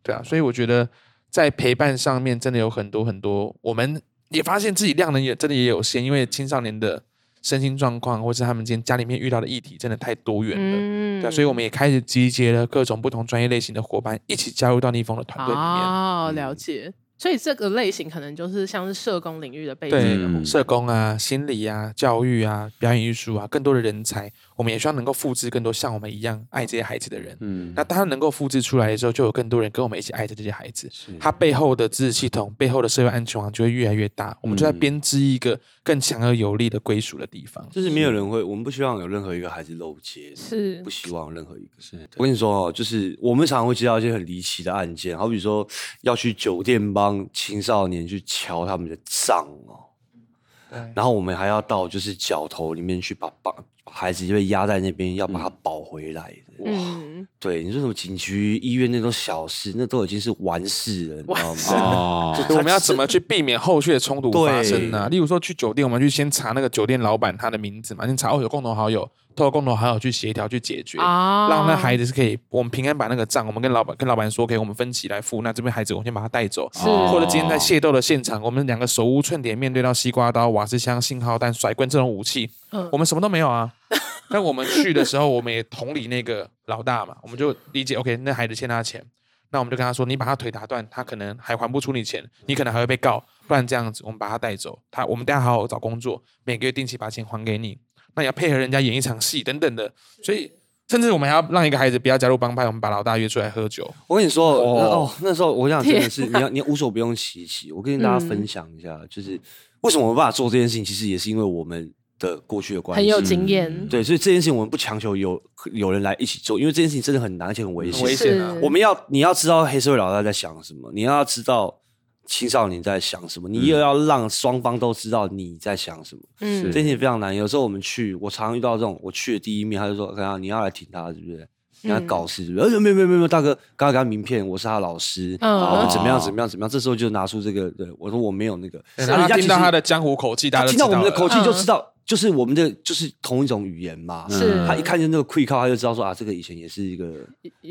对啊，所以我觉得在陪伴上面真的有很多很多，我们也发现自己量能也真的也有限，因为青少年的身心状况，或是他们今天家里面遇到的议题，真的太多元了。嗯对啊，所以我们也开始集结了各种不同专业类型的伙伴，一起加入到逆风的团队里面。哦，了解。所以这个类型可能就是像是社工领域的背景的嗯社工啊、心理啊、教育啊、表演艺术啊，更多的人才，我们也希望能够复制更多像我们一样爱这些孩子的人。嗯，那当他能够复制出来的时候，就有更多人跟我们一起爱着这些孩子。他背后的支持系统、背后的社会安全网就会越来越大。我们就在编织一个更强而有力的归属的地方。就是没有人会，我们不希望有任何一个孩子漏接，是不希望任何一个。是我跟你说哦，就是我们常常会接到一些很离奇的案件，好比说要去酒店帮青少年去敲他们的账哦，然后我们还要到就是角头里面去把把孩子就被压在那边，要把他保回来的。嗯，对，你说什么警局、医院那种小事，那都已经是完事了，你知道吗？哦，就是我们要怎么去避免后续的冲突发生呢？例如说去酒店，我们去先查那个酒店老板他的名字嘛，先查哦有共同好友，透过共同好友去协调去解决，啊，让那孩子是可以我们平安把那个账，我们跟老板跟老板说，给我们分期来付。那这边孩子我先把他带走，是或者今天在械斗的现场，我们两个手无寸铁，面对到西瓜刀、瓦斯枪、信号弹、甩棍这种武器，嗯。我们什么都没有啊。但我们去的时候，我们也同理那个老大嘛，我们就理解，OK，那孩子欠他钱，那我们就跟他说，你把他腿打断，他可能还还不出你钱，你可能还会被告，不然这样子，我们把他带走，他我们等下好好找工作，每个月定期把钱还给你，那你要配合人家演一场戏等等的，所以甚至我们还要让一个孩子不要加入帮派，我们把老大约出来喝酒，我跟你说，哦。那时候我想真的是，你要你无所不用其极。我跟大家分享一下，就是为什么我们办法做这件事情，其实也是因为我们的过去的关系，很有经验，对，所以这件事情我们不强求有有人来一起做，因为这件事情真的很难，而且很危险。很危险啊我们要你要知道黑社会老大在想什么，你要知道青少年在想什么，你又要让双方都知道你在想什么。嗯这件事情非常难。有时候我们去，我常遇到这种，我去的第一面，他就说：“看啊，你要来挺他，是不是？你要搞事，是不是？”呃，没有没有没有，大哥，刚刚给他名片，我是他老师，嗯我们怎么样怎么样怎么样。这时候就拿出这个，对我说我没有那个，然后他听到他的江湖口气，大家他听到我们的口气就嗯知道，就是我们的就是同一种语言嘛。是。他一看见那个 quick call，他就知道说啊，这个以前也是一个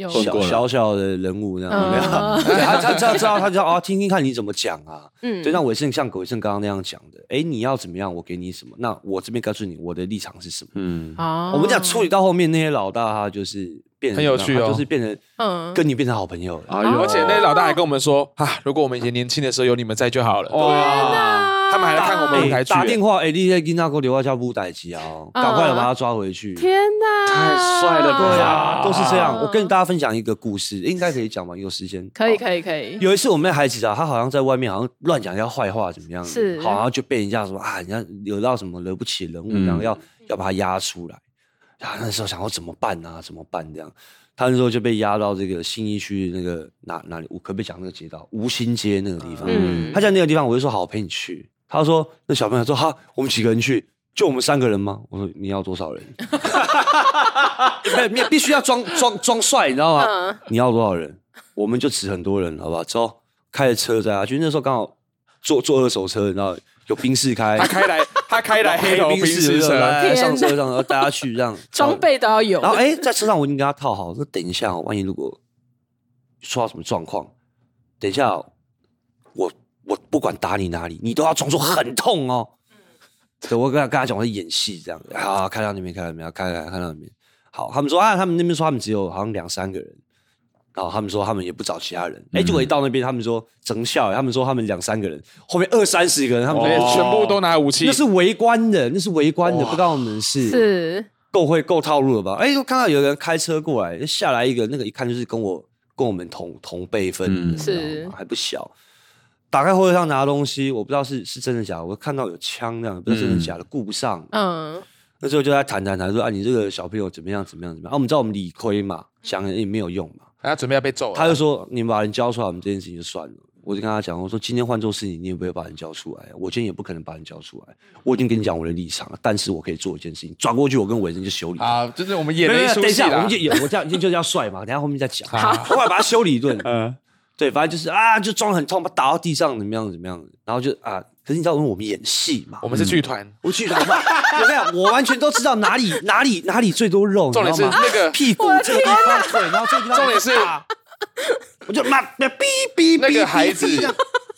小小小的人物那样。他 他知道知道他就哦，听听看你怎么讲啊。嗯。就像伟盛像葛伟盛刚刚那样讲的，哎，你要怎么样，我给你什么，那我这边告诉你我的立场是什么。嗯，哦。我们讲处理到后面那些老大，他就是变很有趣哦。就是变成嗯。跟你变成好朋友了。哎呦而且那些老大还跟我们说啊，如果我们以前年轻的时候有你们在就好了。哇他们还来看我们舞台剧打电话，哎，你在跟那个刘外交部代机啊，赶快的把他抓回去。天哪，太帅了吧对啊，都是这样。嗯我跟大家分享一个故事，应该可以讲吗？有时间可以可以可以，有一次，我们那孩子啊，他好像在外面好像乱讲人家坏话，怎么样？是好，然后就被人家说啊，人家惹到什么惹不起的人物，这样、嗯要要把他压出来。啊，那时候想要怎么办啊？怎么办？这样，他那时候就被押到这个信义区那个哪哪里？我可不可以讲那个街道？吴兴街那个地方。嗯他在那个地方，我就说好，我陪你去。他说那小朋友说哈，我们几个人去？就我们三个人吗？我说你要多少人？必必须要装装装帅，你知道吗？嗯你要多少人？我们就指很多人，好不好？走，开着车载他去。那时候刚好坐坐二手车，你知道有宾士开，他开来，他开来 黑头宾宾士车，上车上，然后带他去这样 装。备都要有然，后哎，在车上我已经给他套好，说等一下哦，万一如果出到什么状况，等一下我我不管打你哪里，你都要装作很痛哦。对，我跟他跟他讲我在演戏这样，好，开到那边，开到那边，开开开到那边。好，他们说啊，他们那边说他们只有好像两三个人，然后他们说他们也不找其他人。哎、结果一到那边，他们说整校，他们说他们两三个人，后面二三十个人，他们全部都拿武器那。是围观的，那是围观的，不知道我们是。是够会够套路了吧？哎、我看到有人开车过来，下来一个，那个一看就是跟我跟我们同同辈分是还不小。打开后车箱拿东西，我不知道是是真的假的，我看到有枪这样，不知道真的假的，顾不上。嗯那时候就在谈谈谈，说啊，你这个小朋友怎么样怎么样怎么样？啊，我们知道我们理亏嘛，想也没有用嘛。他准备要被揍了，他就说，你们把人交出来，我们这件事情就算了。我就跟他讲，我说今天换做是你，你也不会把人交出来。我今天也不可能把人交出来。我已经跟你讲我的立场了，但是我可以做一件事情，转过去我跟伟人就修理。啊，就是我们演没有了一出戏等一下，我啦们就。演，我这样就就是要 帅嘛，等一下后面再讲。好 我来把他修理一顿。嗯，对，反正就是啊，就撞得很痛，把打到地上，怎么样怎么样，然后就啊，可是你知道，因为我们演戏嘛，我们是剧团，我去他妈，我跟你讲，我完全都知道哪里哪里哪里最多肉，重点是那个屁股这个地方腿，然后这个地方重点是我就妈哔哔那哔个孩子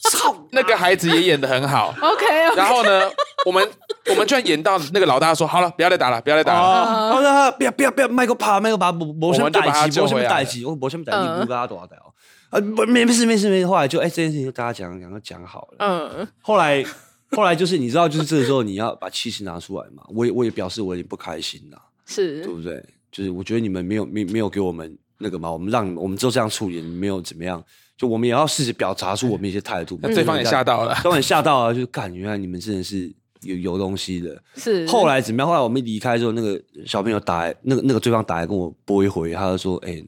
操那个孩子也演的很好。OK，然后呢，我们我们居然演到那个老大说：“好了，不要再打了，不要再打了。哦，好了，不要不要不要，麦克怕麦克怕，无无什么我们就把他代志，无什么救回来代志，我无什么代志，嗯不跟他多少代哦。啊，不没没事没事没事，后来就哎这件事情就大家讲讲讲好了。嗯后来后来就是你知道，就是这个时候你要把气势拿出来嘛。我也我也表示我有点不开心啦，是对不对？就是我觉得你们没有没没有给我们那个嘛，我们让你们我们就这样处理，你们没有怎么样，就我们也要试着表达出我们一些态度。那对方也吓到了，对方也吓到了，就是干，原来你们真的是有有东西的。是，后来怎么样？后来我们一离开之后，那个小朋友打来，那个那个对方打来跟我拨一回，他就说：“哎、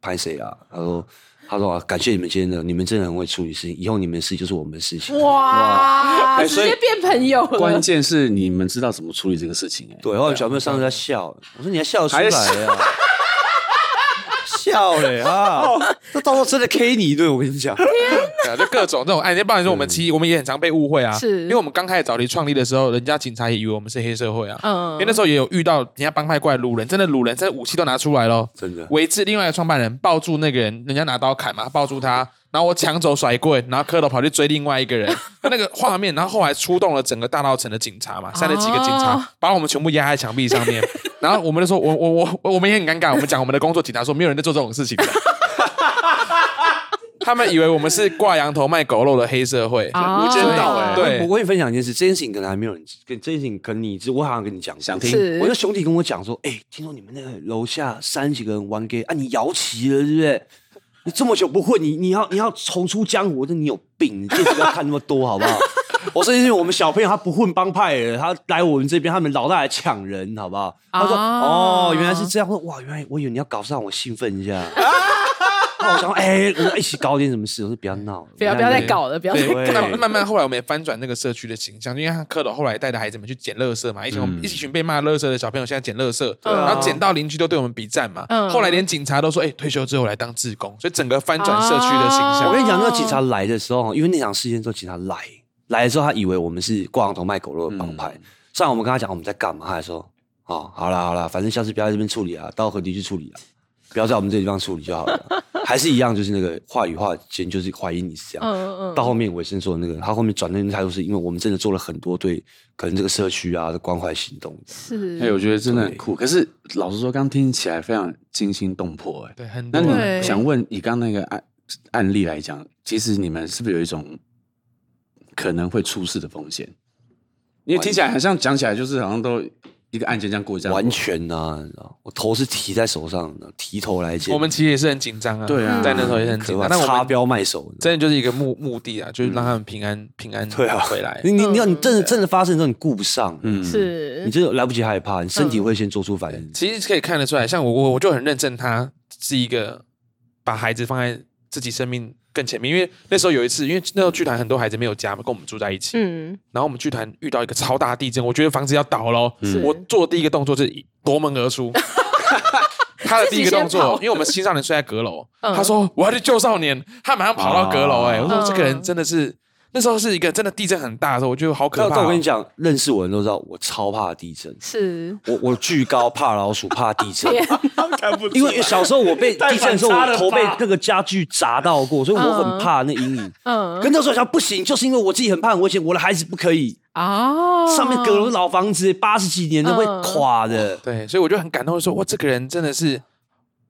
拍谁啊？”他说：“他说、啊：“感谢你们今天的，你们真的很会处理事情，以后你们的事就是我们的事情。”哇，直接变朋友了。关键是你们知道怎么处理这个事情哎、对，然后小朋友上次在笑，我说你还笑得出来呀、啊？笑嘞 啊！这到时候真的 K 你，一顿我跟你讲，对啊，就各种这种案件。不然说我们其实我们也很常被误会啊，是因为我们刚开始早期创立的时候，人家警察也以为我们是黑社会啊。嗯因为那时候也有遇到人家帮派过来掳人，真的掳人，真的武器都拿出来咯。真的。围制另外一个创办人，抱住那个人，人家拿刀砍嘛，抱住他，然后我抢走甩棍，然后蝌蚪跑去追另外一个人，那个画面，然后后来出动了整个大稻城的警察嘛，三十几个警察，哦把我们全部压在墙壁上面，然后我们就说，我我我我们也很尴尬，我们讲我们的工作，警察说没有人在做这种事情的。他们以为我们是挂羊头卖狗肉的黑社会，哦无间道哎、对我我跟你分享一件事，这件事情可能还没有人跟这件事情，可能你知，我好像跟你讲过，想听是我的兄弟跟我讲说，哎、听说你们那个楼下三十几个人玩 gay 啊，你摇旗了，对不对？你这么久不混，你你要你要重出江湖，这你有病！你电视不要看那么多，好不好？我说因为我们小朋友他不混帮派的，他来我们这边，他们老大来抢人，好不好？他说哦哦，原来是这样。我说哇，原来我以为你要搞上，我兴奋一下。那我想说，哎、我们一起搞点什么事？我说不要闹，不要不要再搞了，不要再对，搞了。慢慢后来我们也翻转那个社区的形象，因为他蝌蚪后来带着孩子们去捡垃圾嘛，以前我们一群被骂垃圾的小朋友，现在捡垃圾，然后捡到邻居都对我们比赞嘛。嗯后来连警察都说，哎，退休之后来当志工，所以整个翻转社区的形象。我跟你讲，那个警察来的时候，因为那场事件之后，警察来来的时候，他以为我们是挂羊头卖狗肉的帮派。上来我们跟他讲我们在干嘛，他还说：“哦，好啦好啦，反正下次不要在这边处理啊，到河堤去处理啊，不要在我们这地方处理就好了。”还是一样，就是那个话与话间，就是怀疑你是这样。嗯嗯到后面尾声说的那个，他后面转那个态度，是因为我们真的做了很多对可能这个社区啊的关怀行动。是，哎、我觉得真的很酷。可是老实说，刚听起来非常惊心动魄、哎，对，很多那你想问，以刚那个案案例来讲，其实你们是不是有一种可能会出事的风险？因为听起来好像讲起来就是好像都一个案件这样过这样。过，完全啊，你知道我头是提在手上的，提头来见。我们其实也是很紧张啊，对啊。在那时候也是很紧张，可怕，擦但我们标卖手。真的就是一个目目的啊，就是让他们平安平安对啊。回来。你你你要你真的真的发生之后，你顾不上，嗯，是。你真的来不及害怕，你身体会先做出反应。其实可以看得出来，像我我我就很认证，他是一个把孩子放在自己生命更前面。因为那时候有一次，因为那时候剧团很多孩子没有家嘛，跟我们住在一起。嗯，然后我们剧团遇到一个超大地震，我觉得房子要倒了。嗯我做的第一个动作就是夺门而出。他的第一个动作，因为我们青少年睡在阁楼，嗯他说我要去救少年，他马上跑到阁楼。哎，我说嗯这个人真的是那时候是一个真的地震很大的时候，我觉得好可怕哦。但我跟你讲，认识我的人都知道，我超怕地震。是，我我巨高，怕老鼠，怕地震。因为 小时候我被地震的时候，我头被那个家具砸到过，所以我很怕那阴影。嗯跟那时候想不行，就是因为我自己很怕很危险，我的孩子不可以。哦，上面阁楼老房子，八十几年都会垮的。对，所以我就很感动，说哇，这个人真的是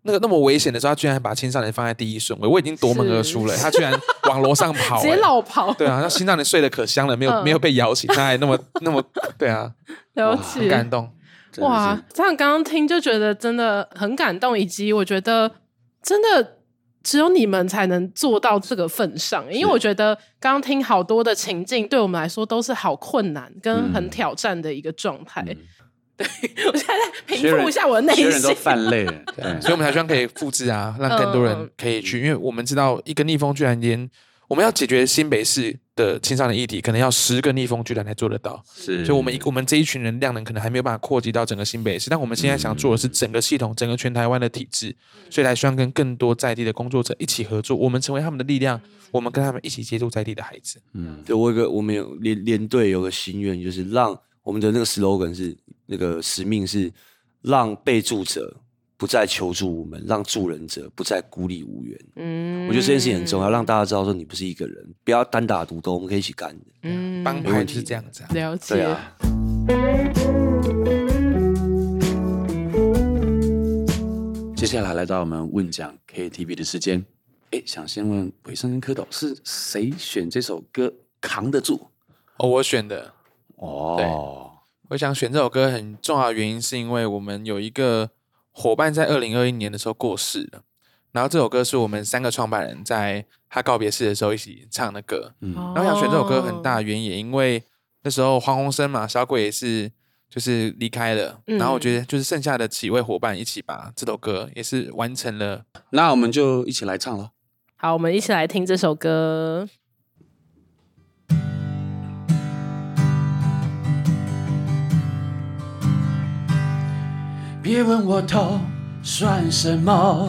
那个那么危险的时候，他居然还把青少年放在第一顺位。我已经夺门而出了，他居然往楼上跑、直接老跑，对啊，那青少年睡得可香了，没有、嗯没有被摇醒，他还那么那么对啊，了很感解。动。哇，这样刚刚听就觉得真的很感动，以及我觉得真的只有你们才能做到这个份上，因为我觉得刚刚听好多的情境，对我们来说都是好困难跟很挑战的一个状态。对 我现在在平复一下我的内学人都心。泛泪了，对所以我们才希望可以复制啊，让更多人可以去，因为我们知道一个逆风居然连我们要解决新北市的青少年议题，可能要十个逆风居然才做得到。是，所以，我们一我们这一群人量能可能还没有办法扩及到整个新北市，但我们现在想做的是整个系统、整个全台湾的体制，所以才希望跟更多在地的工作者一起合作，我们成为他们的力量，我们跟他们一起接触在地的孩子。嗯，对我有个我们有连连队有个心愿，就是让我们的那个 slogan 是那个使命是让被助者不再求助无门，让助人者不再孤立无援。嗯我觉得这件事情很重要，让大家知道说你不是一个人，不要单打独斗，我们可以一起干的。嗯帮派就是这样子啊。了解。对啊，接下来来到我们问讲 KTV 的时间，哎，想先问鬼生跟蝌蚪是谁选这首歌扛得住？哦，我选的。哦，我想选这首歌很重要的原因，是因为我们有一个伙伴在二零二一年的时候过世了，然后这首歌是我们三个创办人在他告别式的时候一起唱的歌。嗯，然然后我想选这首歌很大的原因，也因为那时候黄鸿升嘛，小鬼也是就是离开了，嗯然后我觉得就是剩下的几位伙伴一起把这首歌也是完成了。那我们就一起来唱了。好，我们一起来听这首歌。别问我头算什么，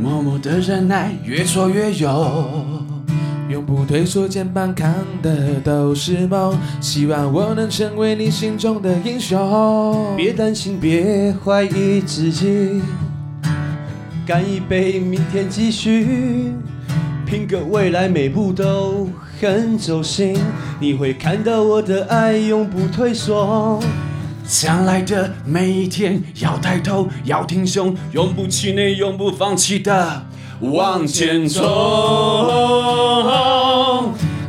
默默的忍耐，越挫越勇。永不退缩，肩膀扛的都是梦。希望我能成为你心中的英雄。别担心，别怀疑自己，干一杯，明天继续。拼个未来，每步都很走心。你会看到我的爱，永不退缩。将来的每一天，要抬头，要挺胸，永不气馁，永不放弃的往前冲。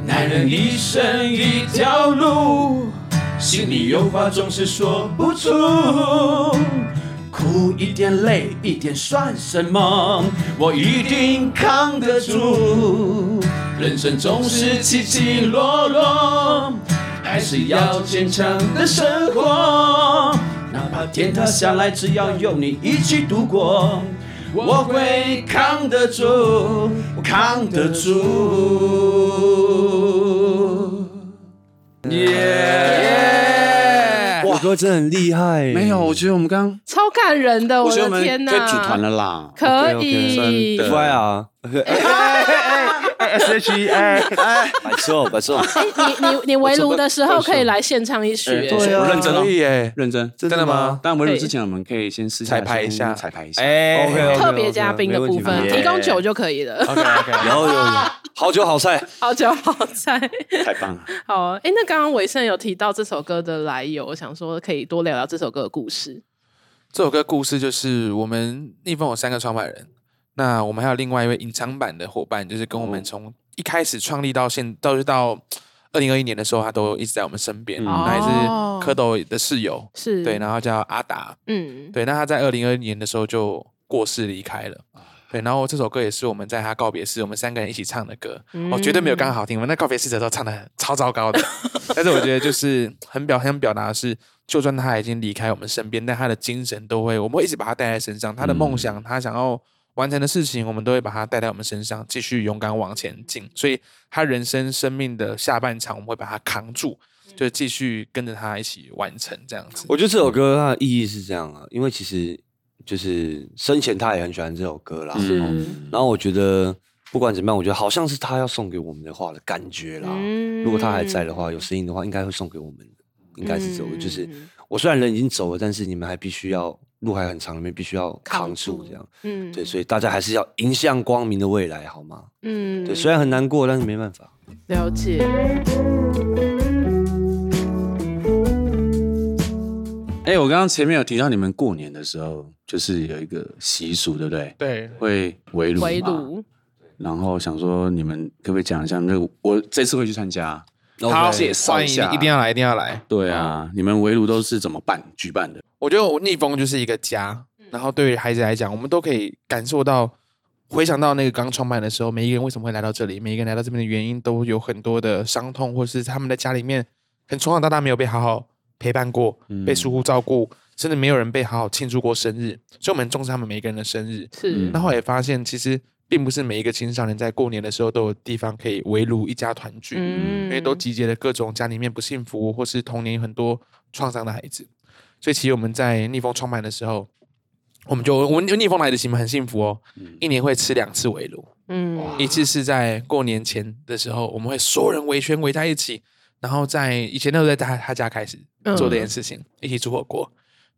男人一生一条路，心里有话总是说不出。苦一点，累一点，算什么？我一定扛得住。人生总是起起落落。还是要坚强的生活，哪怕天塌下来，只要有你一起度过，我会扛得住，扛得住。耶！我哥真的很厉害。没有，我觉得我们刚刚，超感人的，我我觉得我们的天哪！可以组团了啦。可以。真的乖啊！S H E 哎哎，白错白错，你你你围炉的时候可以来现场一曲，我认真哦可，以耶，认真，真的吗？但围炉之前，我们可以先试彩排一下，彩排一下。哎，OK，特别嘉宾的部分提供酒就可以了。OK OK，有有有，好酒好菜。好酒好菜，太棒了！好哎、那刚刚伟盛有提到这首歌的来由，我想说可以多聊聊这首歌的故事。这首歌故事就是我们逆风有三个创办人，那我们还有另外一位隐藏版的伙伴，就是跟我们从一开始创立到现，到就到二零二一年的时候，他都一直在我们身边，嗯那也是哦蝌蚪的室友，是。对，然后叫阿达，嗯，对，那他在二零二一年的时候就过世离开了。对，然后这首歌也是我们在他告别式，我们三个人一起唱的歌，嗯。哦，绝对没有刚刚好听。我们那告别式的时候唱的超糟糕的，但是我觉得就是很表很表达的是，就算他已经离开我们身边，但他的精神都会，我们会一直把他带在身上。他的梦想，他想要完成的事情，我们都会把它带在我们身上，继续勇敢往前进。所以，他人生生命的下半场，我们会把他扛住，就继续跟着他一起完成这样子。我觉得这首歌它的意义是这样啊，因为其实就是生前他也很喜欢这首歌啦。然后我觉得不管怎么样，我觉得好像是他要送给我们的话的感觉啦。嗯如果他还在的话，有声音的话，应该会送给我们的，应该是这种。嗯就是我虽然人已经走了，但是你们还必须要路还很长，你们必须要扛住这样。嗯对，所以大家还是要迎向光明的未来，好吗？嗯对，虽然很难过，但是没办法。了解，哎，我刚刚前面有提到你们过年的时候，就是有一个习俗，对不对？对，会围炉嘛围炉，然后想说你们可不可以讲一下那个？我这次会去参加。好，介绍欢一下。迎，一定要来，一定要来。对啊，你们围炉都是怎么办？举办的？我觉得我逆风就是一个家，然后对于孩子来讲，我们都可以感受到，回想到那个刚创办的时候，每一个人为什么会来到这里，每一个人来到这边的原因都有很多的伤痛，或是他们在家里面，可能从小到大没有被好好陪伴过，被疏忽照顾，甚至没有人被好好庆祝过生日，所以我们重视他们每一个人的生日。是。那后来也发现，其实并不是每一个青少年在过年的时候都有地方可以围炉一家团聚，嗯。因为都集结了各种家里面不幸福或是童年有很多创伤的孩子。所以其实我们在逆风创办的时候，我们就我们逆风来的其实很幸福哦，一年会吃两次围炉，嗯。一次是在过年前的时候，我们会所有人围圈围在一起，然后在以前都是在他他家开始做这件事情，一起煮火锅。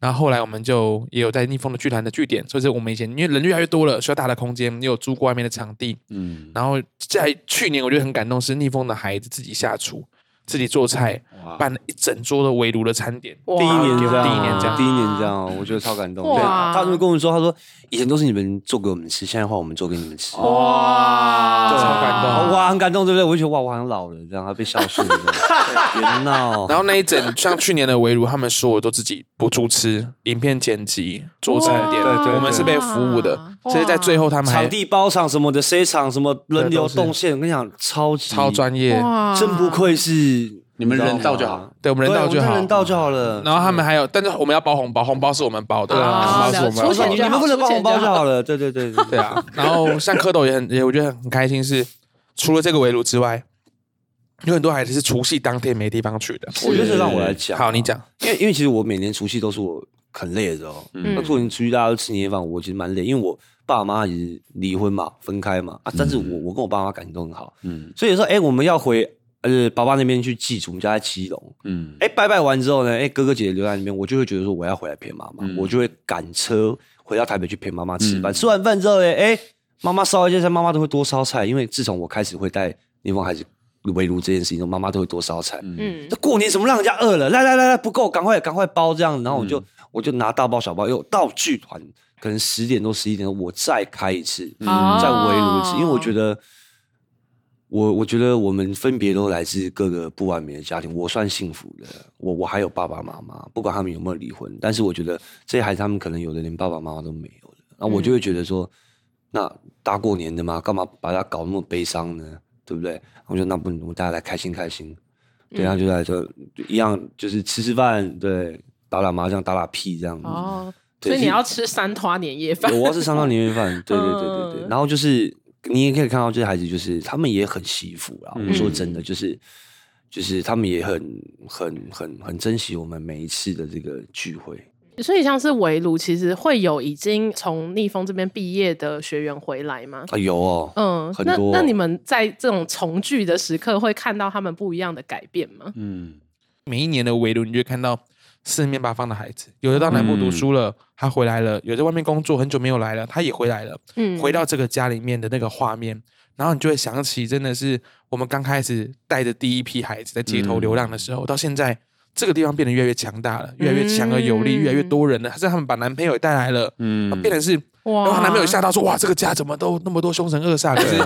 然后后来我们就也有在逆风的剧团的据点，所以是我们以前因为人越来越多了，需要大的空间，也有租过外面的场地。嗯，然后在去年我觉得很感动，是逆风的孩子自己下厨，自己做菜，办了一整桌的围炉的餐点。第一年这样，第一年这样第一年这样，我觉得超感动。哇对，他就跟我们说，他说以前都是你们做给我们吃，现在换我们做给你们吃。哇，对超感动哇，很感动，对不对？我就觉得哇，我好像老了，这样他被孝顺了，这 样别闹。然后那一整像去年的围炉，他们所有都自己不主吃、影片剪辑、做餐点，对对对我们是被服务的。哇所以在最后他们还场地包场什么的，，C 场什么轮流动线，我跟你讲，超级超专业，真不愧是你们人到就好。对我们人到就好对我们人。到就好了。然后他们还有，但是我们要包红包，红包是我们包的，啊红包是我们你你们不能包红包就好了。对对对对对啊。然后像蝌蚪也很，也我觉得很开心是，除了这个围炉之外，有很多孩子是除夕当天没地方去的。我觉得让我来讲。好，你讲。因为因为其实我每年除夕都是我很累的时候。嗯那过年除夕大家都吃年夜饭，我其实蛮累，因为我爸妈也是离婚嘛，分开嘛啊。但是我我跟我爸妈感情都很好，嗯所以有时候哎，我们要回呃爸爸那边去祭祖，我们家在基隆。嗯哎，拜拜完之后呢，哎，哥哥姐姐留在那边，我就会觉得说我要回来陪妈妈，嗯我就会赶车回到台北去陪妈妈吃饭。吃完饭之后呢，哎，妈妈烧一件菜，妈妈都会多烧菜，因为自从我开始会带逆风孩子围炉这件事情，妈妈都会多烧菜。嗯这过年什么让人家饿了？来来来来，不够，赶快赶快包这样。然后我就、我就拿大包小包，又道具团，可能十点多十一点多，我再开一次，哦再围炉一次，因为我觉得。我我觉得我们分别都来自各个不完美的家庭，我算幸福的。我我还有爸爸妈妈，不管他们有没有离婚，但是我觉得这些孩子他们可能有的连爸爸妈妈都没有了。然后我就会觉得说，那大过年的嘛，干嘛把他搞那么悲伤呢？对不对？我说那不，我大家来开心开心。对，然后就来说一样，就是吃吃饭，对，打打麻将，打打屁这样。哦，对所以你要吃三拖年夜饭，我要吃三拖年夜饭，对对对对对。嗯然后就是你也可以看到这些孩子，就是他们也很惜福啦。我说真的，就是就是他们也很很很很珍惜我们每一次的这个聚会。所以像是围炉，其实会有已经从逆风这边毕业的学员回来吗？啊，有哦，嗯，那很多那你们在这种重聚的时刻，会看到他们不一样的改变吗？嗯每一年的围炉，你就会看到四面八方的孩子，有的到南部读书了，他回来了；有的在外面工作很久没有来了，他也回来了。嗯，回到这个家里面的那个画面，然后你就会想起，真的是我们刚开始带着第一批孩子在街头流浪的时候，到现在这个地方变得越来越强大了，越来越强而有力，嗯越来越多人了。甚至他们把男朋友也带来了，嗯变成是。哇然后男朋友吓到说：“哇，这个家怎么都那么多凶神恶煞？”可是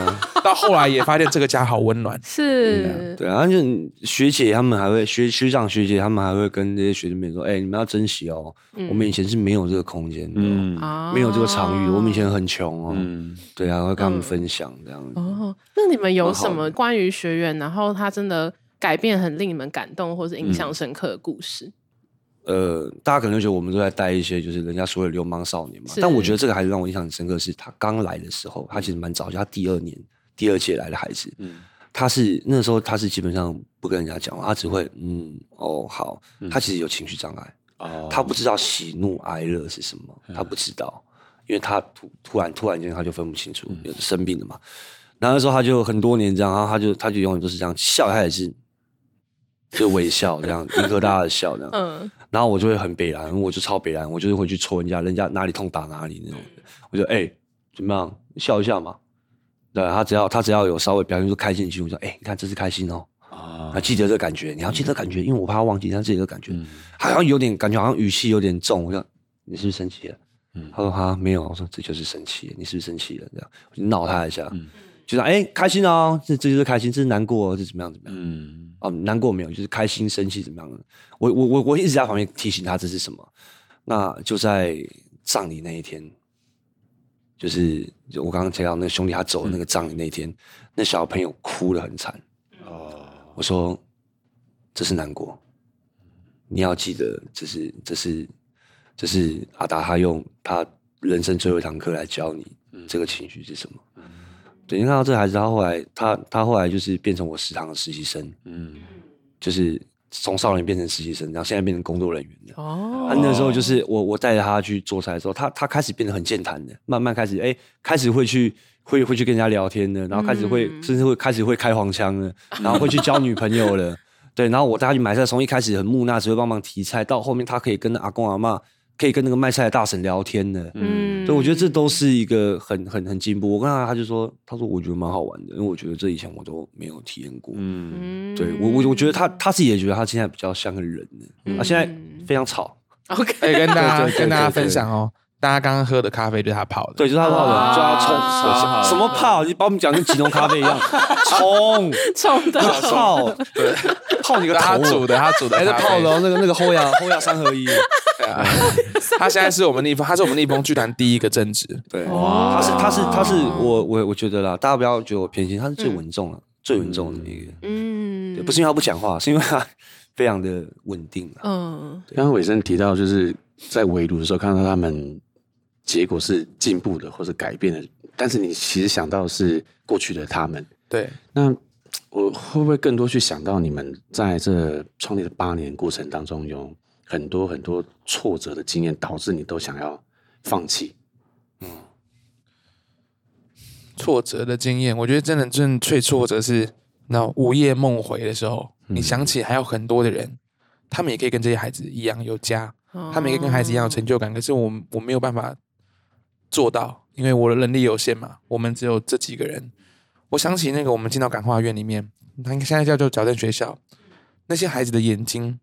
到后来也发现这个家好温暖。是，对啊，就学姐他们还会学学长学姐他们还会跟这些学弟妹说：“哎，你们要珍惜哦，我们以前是没有这个空间嗯啊没有这个场域，我们以前很穷哦。嗯对啊，会跟他们分享这样子。哦，那你们有什么关于学员，然后他真的改变很令你们感动或是印象深刻的故事？呃，大家可能会觉得我们都在带一些就是人家所谓的流氓少年嘛，但我觉得这个孩子让我印象很深刻，是他刚来的时候，他其实蛮早，就他第二年、第二届来的孩子，嗯。他是那时候他是基本上不跟人家讲话，他只会嗯哦好，他其实有情绪障碍，哦。他不知道喜怒哀乐是什么，他不知道，因为他突突然突然间他就分不清楚，有生病了嘛，然后那时候他就很多年这样，然后他就他就永远都是这样笑，他也是就微笑这样，迎合大家的笑这样。嗯，然后我就会很北蓝，我就超北蓝，我就是会去戳人家，人家哪里痛打哪里那种。我就哎、欸，怎么样，笑一下嘛。对，他只要他只要有稍微表现出开心情绪，我说哎、欸，你看这是开心哦，啊啊，记得这个感觉，你要记得感觉，因为我怕他忘记他自己的感觉，嗯好像有点感觉，好像语气有点重。我说你是不是生气了？嗯他说哈没有，我说这就是生气，你是不是生气了？这样我就闹他一下，嗯就说哎、欸，开心哦，这这就是开心，这是难过，这是怎么样怎么样。嗯哦，难过没有，就是开心、生气怎么样的？我我我我一直在旁边提醒他这是什么。那就在葬礼那一天，就是我刚刚提到那个兄弟他走的那个葬礼那一天，那小朋友哭得很惨。哦我说这是难过，你要记得这是这是这是阿达他用他人生最后一堂课来教你这个情绪是什么。对，你看到这个孩子，他后来他他后来就是变成我食堂的实习生。嗯就是从少年变成实习生，然后现在变成工作人员的。哦他、那时候就是我我带着他去做菜的时候，他他开始变得很健谈的，慢慢开始哎、开始会去会会去跟人家聊天的，然后开始会、嗯甚至会开始会开黄腔了，然后会去交女朋友了。对，然后我带他去买菜，从一开始很木讷，只会帮忙提菜，到后面他可以跟阿公阿嬷，可以跟那个卖菜的大婶聊天的。嗯，对，我觉得这都是一个很很很进步。我跟他他就说，他说我觉得蛮好玩的，因为我觉得这以前我都没有体验过。嗯嗯对我我我觉得他他自己也觉得他现在比较像个人呢，他现在非常吵，OK，欸，跟大家跟大家分享哦，大家刚刚喝的咖啡就是他泡的，对，就是他泡啊。的，就要冲。好什么泡，你把我们讲跟即溶咖啡一样，冲。冲的。泡，对，泡你个他头，煮的，他煮的还是咖啡。泡的哦那个那个后牙 后牙三合一，对啊。他现在是我们逆风，他是我们逆风剧团第一个正职，对，哇。他是他是他是我我我觉得啦，大家不要觉得我偏心，他是最稳重了，最稳重的一个，嗯，对，不是因为他不讲话，是因为他非常的稳定啊。嗯，刚刚伟生提到，就是在围炉的时候看到他们结果是进步的或者改变的，但是你其实想到的是过去的他们。对，那我会不会更多去想到你们在这创立的八年过程当中，有很多很多挫折的经验，导致你都想要放弃？嗯挫折的经验，我觉得真的真的最挫折是那午夜梦回的时候，你想起还有很多的人，他们也可以跟这些孩子一样有家，他们也可以跟孩子一样有成就感，可是我我没有办法做到，因为我的能力有限嘛，我们只有这几个人。我想起那个我们进到感化院里面，他现在叫做矫正学校，那些孩子的眼睛，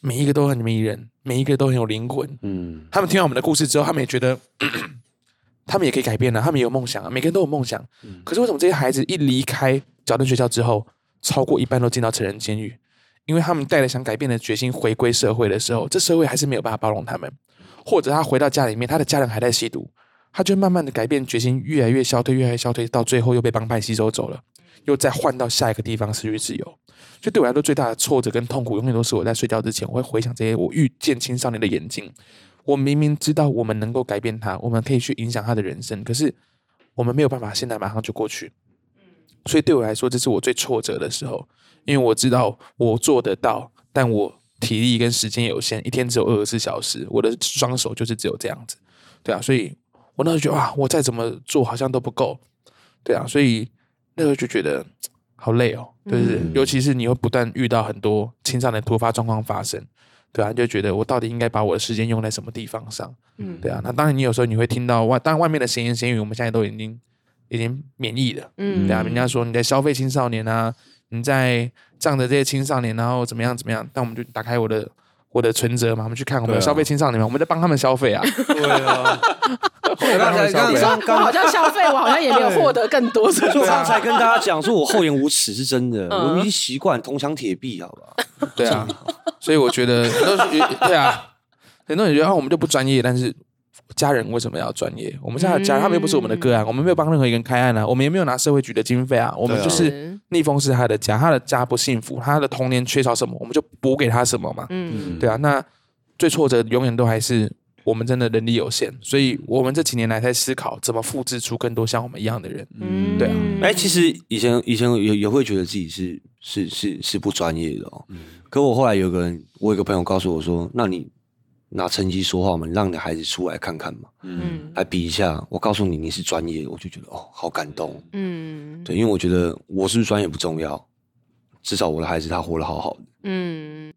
每一个都很迷人，每一个都很有灵魂。嗯，他们听完我们的故事之后，他们也觉得。他们也可以改变了，他们也有梦想啊，每个人都有梦想。嗯、可是为什么这些孩子一离开矫正学校之后，超过一半都进到成人监狱？因为他们带着想改变的决心回归社会的时候，这社会还是没有办法包容他们。或者他回到家里面，他的家人还在吸毒，他就慢慢的改变决心，越来越消退，越来越消退，到最后又被帮派吸收走了，又再换到下一个地方失去自由。所以对我来说，最大的挫折跟痛苦，永远都是我在睡觉之前，我会回想这些我遇见青少年的眼睛。我明明知道我们能够改变他，我们可以去影响他的人生，可是我们没有办法现在马上就过去。所以对我来说，这是我最挫折的时候，因为我知道我做得到，但我体力跟时间有限，一天只有二十四小时，我的双手就是只有这样子，对啊，所以我那时候觉得哇，我再怎么做好像都不够，对啊，所以那时候就觉得好累哦，就是尤其是你会不断遇到很多青少年突发状况发生。对啊，就觉得我到底应该把我的时间用在什么地方上？嗯，对啊。那当然，你有时候你会听到外，当然外面的闲言闲语，我们现在都已经已经免疫了。嗯，对啊。人家说你在消费青少年啊，你在仗着这些青少年，然后怎么样怎么样？但我们就打开我的我的存折嘛，我们去看我们的消费青少年嘛，我们在帮他们消费啊。对啊。刚才刚你说我好像消费，我好像也没有获得更多。所以我刚才跟大家讲说，我厚颜无耻是真的，我们已经习惯铜墙铁壁，好吧？对啊。所以我觉得很多人对啊，很多人觉得啊，我们就不专业。但是家人为什么要专业？我们家的家人他们又不是我们的个案，我们没有帮任何一个人开案啊，我们也没有拿社会局的经费啊。我们就是逆风是他的家，他的家不幸福，他的童年缺少什么，我们就补给他什么嘛。嗯，对啊。那最挫折永远都还是我们真的能力有限，所以我们这几年来在思考怎么复制出更多像我们一样的人。嗯，对啊。哎，其实以前以前也也会觉得自己是是是是不专业的哦。嗯。可我后来有个人，我有个朋友告诉我说：“那你拿成绩说话嘛，你让你的孩子出来看看嘛，嗯，来比一下。我告诉你，你是专业，我就觉得哦，好感动，嗯，对，因为我觉得我是不是专业不重要，至少我的孩子他活得好好的，嗯。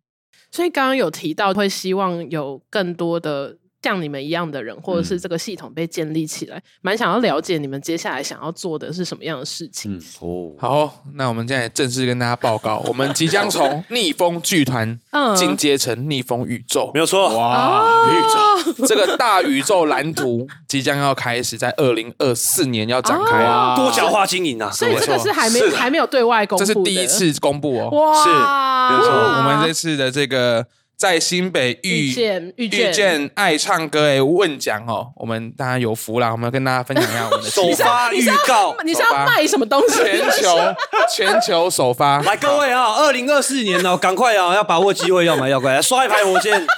所以刚刚有提到会希望有更多的。”像你们一样的人，或者是这个系统被建立起来，蛮、嗯、想要了解你们接下来想要做的是什么样的事情。嗯、哦，好，那我们现在正式跟大家报告，我们即将从 逆风剧团进阶成逆风宇宙，没有错。哇，哦、宇宙这个大宇宙蓝图即将要开始，在二零二四年要展开，哦、多角化经营啊！所以这个是还没还没有对外公布，这是第一次公布哦。哇，是，没有错。我们这次的这个。在新北遇见遇见爱唱歌诶问奖哦，我们大家有福了，我们要跟大家分享一下我们的 首发预告。你是要卖什么东西？全球 全球首发，来各位啊，二零二四年哦，赶快啊，要把握机会，要买要快来刷一排火箭。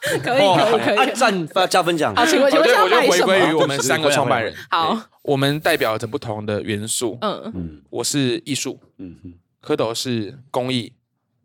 可以可以可以，按赞发加分奖。好，请问请问要卖什么？我就回归于我们三个创办人。好，我们代表着不同的元素。嗯嗯，我是艺术，嗯嗯，蝌蚪是公益。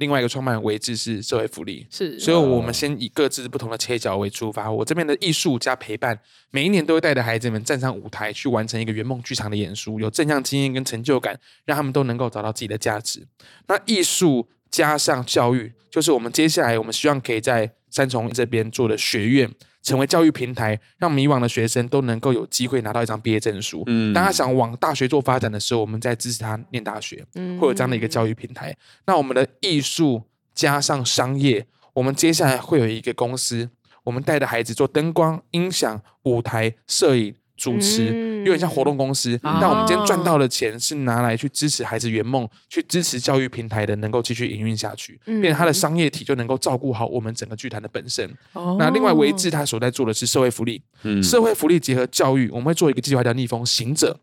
另外一个创办人维志是社会福利，是，所以我们先以各自不同的切角为出发。我这边的艺术加陪伴，每一年都会带着孩子们站上舞台，去完成一个圆梦剧场的演出，有正向经验跟成就感，让他们都能够找到自己的价值。那艺术加上教育，就是我们接下来我们希望可以在三重这边做的学院。成为教育平台，让迷惘的学生都能够有机会拿到一张毕业证书。嗯，当他想往大学做发展的时候，我们在支持他念大学，嗯，会有这样的一个教育平台。那我们的艺术加上商业，我们接下来会有一个公司，我们带着孩子做灯光、音响、舞台、摄影。主持有点像活动公司，嗯、但我们今天赚到的钱是拿来去支持孩子圆梦，去支持教育平台的能够继续营运下去，变成他的商业体就能够照顾好我们整个剧团的本身。哦、那另外维智他所在做的是社会福利，嗯、社会福利结合教育，我们会做一个计划叫逆风行者，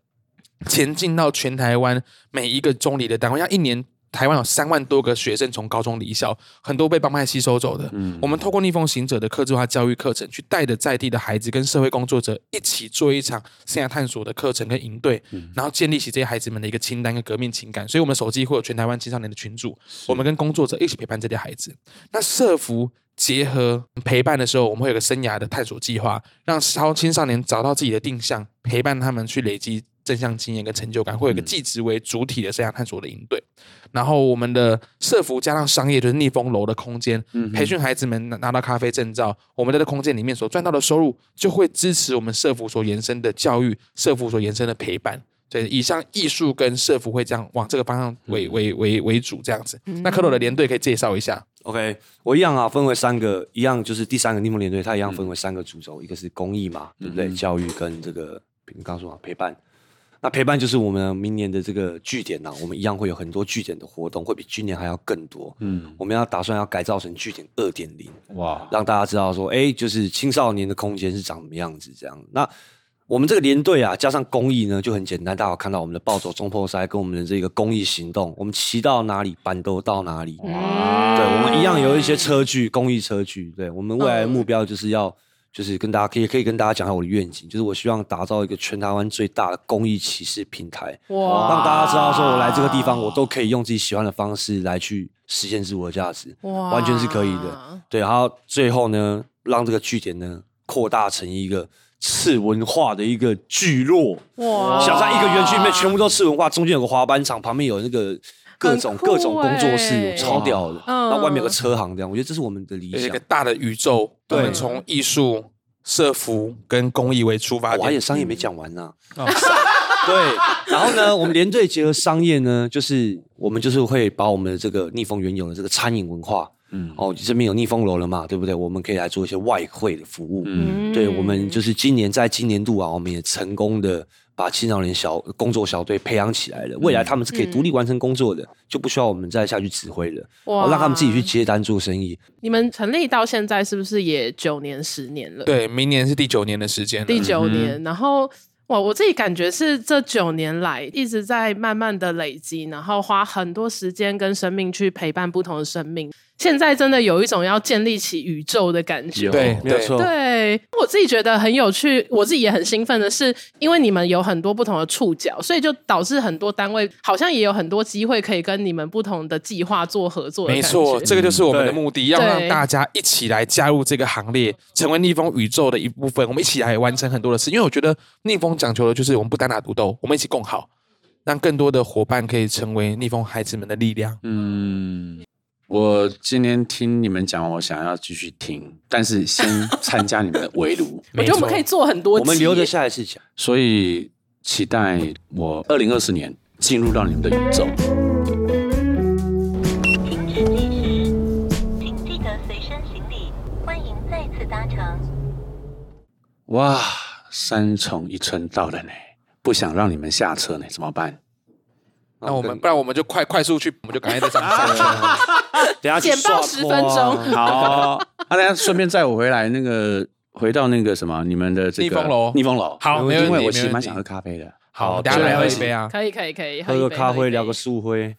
前进到全台湾每一个中里的单位，要一年台湾有三万多个学生从高中离校，很多被帮派吸收走的。嗯，我们透过逆风行者的客制化教育课程，去带着在地的孩子跟社会工作者一起做一场生涯探索的课程跟营队，嗯、然后建立起这些孩子们的一个清单跟革命情感。所以，我们手机会有全台湾青少年的群组，我们跟工作者一起陪伴这些孩子。那社福。结合陪伴的时候，我们会有个生涯的探索计划，让超青少年找到自己的定向，陪伴他们去累积正向经验跟成就感，会有一个技职为主体的生涯探索的营队。然后我们的社服加上商业，就是逆风楼的空间，培训孩子们拿到咖啡证照。我们在这空间里面所赚到的收入，就会支持我们社服所延伸的教育，社服所延伸的陪伴。对，以上艺术跟社服会这样往这个方向为为为为主这样子。那蝌蚪的连队可以介绍一下。OK，我一样啊，分为三个，一样就是第三个逆风连队，它一样分为三个主轴，嗯、一个是公益嘛，对不对？嗯、教育跟这个你刚刚说嘛，陪伴。那陪伴就是我们明年的这个据点呢、啊，我们一样会有很多据点的活动，会比今年还要更多。嗯，我们要打算要改造成据点二点零，哇，让大家知道说，哎，就是青少年的空间是长什么样子这样。那我们这个连队啊，加上公益呢，就很简单。大家有看到我们的暴走中破塞跟我们的这个公益行动，我们骑到哪里，板都到哪里。哇！对，我们一样有一些车具，公益车具。对，我们未来的目标就是要，就是跟大家可以可以跟大家讲一下我的愿景，就是我希望打造一个全台湾最大的公益骑士平台。哇！让大家知道说，我来这个地方，我都可以用自己喜欢的方式来去实现自我的价值。哇！完全是可以的。对，然后最后呢，让这个据点呢扩大成一个。次文化的一个聚落，哇！想在一个园区里面全部都次文化，中间有个滑板场，旁边有那个各种各种工作室，超屌的。那外面有个车行，这样我觉得这是我们的理想。一个大的宇宙，对，从艺术、社服跟公益为出发点。我还有商业没讲完呢。对，然后呢，我们连队结合商业呢，就是我们就是会把我们的这个逆风原有的这个餐饮文化。嗯，哦，这边有逆风楼了嘛，对不对？我们可以来做一些外汇的服务。嗯，对，我们就是今年在今年度啊，我们也成功的把青少年小工作小队培养起来了。未来他们是可以独立完成工作的，嗯、就不需要我们再下去指挥了。哇、哦，让他们自己去接单做生意。你们成立到现在是不是也九年十年了？对，明年是第九年的时间。第九年，嗯、然后。哇，我自己感觉是这九年来一直在慢慢的累积，然后花很多时间跟生命去陪伴不同的生命。现在真的有一种要建立起宇宙的感觉，对，没有错。对，我自己觉得很有趣，我自己也很兴奋的是，因为你们有很多不同的触角，所以就导致很多单位好像也有很多机会可以跟你们不同的计划做合作。没错，这个就是我们的目的，要让大家一起来加入这个行列，成为逆风宇宙的一部分。我们一起来完成很多的事，因为我觉得逆风讲求的就是我们不单打独斗，我们一起共好，让更多的伙伴可以成为逆风孩子们的力量。嗯。我今天听你们讲，我想要继续听，但是先参加你们的围炉。我觉得我们可以做很多，我们留着下一次讲。所以期待我二零二四年进入到你们的宇宙。停止计时，请记得随身行李，欢迎再次搭乘。哇，三重一村到了呢，不想让你们下车呢，怎么办？那我们不然我们就快快速去，我们就赶快再上车。等下简报十分钟。好，那等下顺便载我回来，那个回到那个什么，你们的这个逆风楼。逆风楼。好，因为我其实蛮想喝咖啡的。好，大家来喝一杯啊。可以可以可以，喝个咖啡，聊个树灰。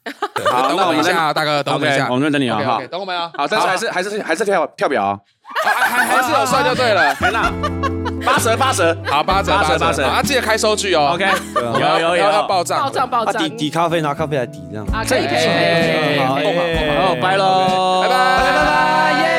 好，等我一下，大哥，等我一下，我们等你啊。好，等我们啊。好，但是还是还是还是跳跳表啊。还还是有算就对了。天哪！八折八折，好八折八折八折，啊记得开收据哦。OK，有有有要报账，报账报账，抵抵咖啡拿咖啡来抵这样。可以可以可以，好，好，拜喽，拜拜拜拜拜拜。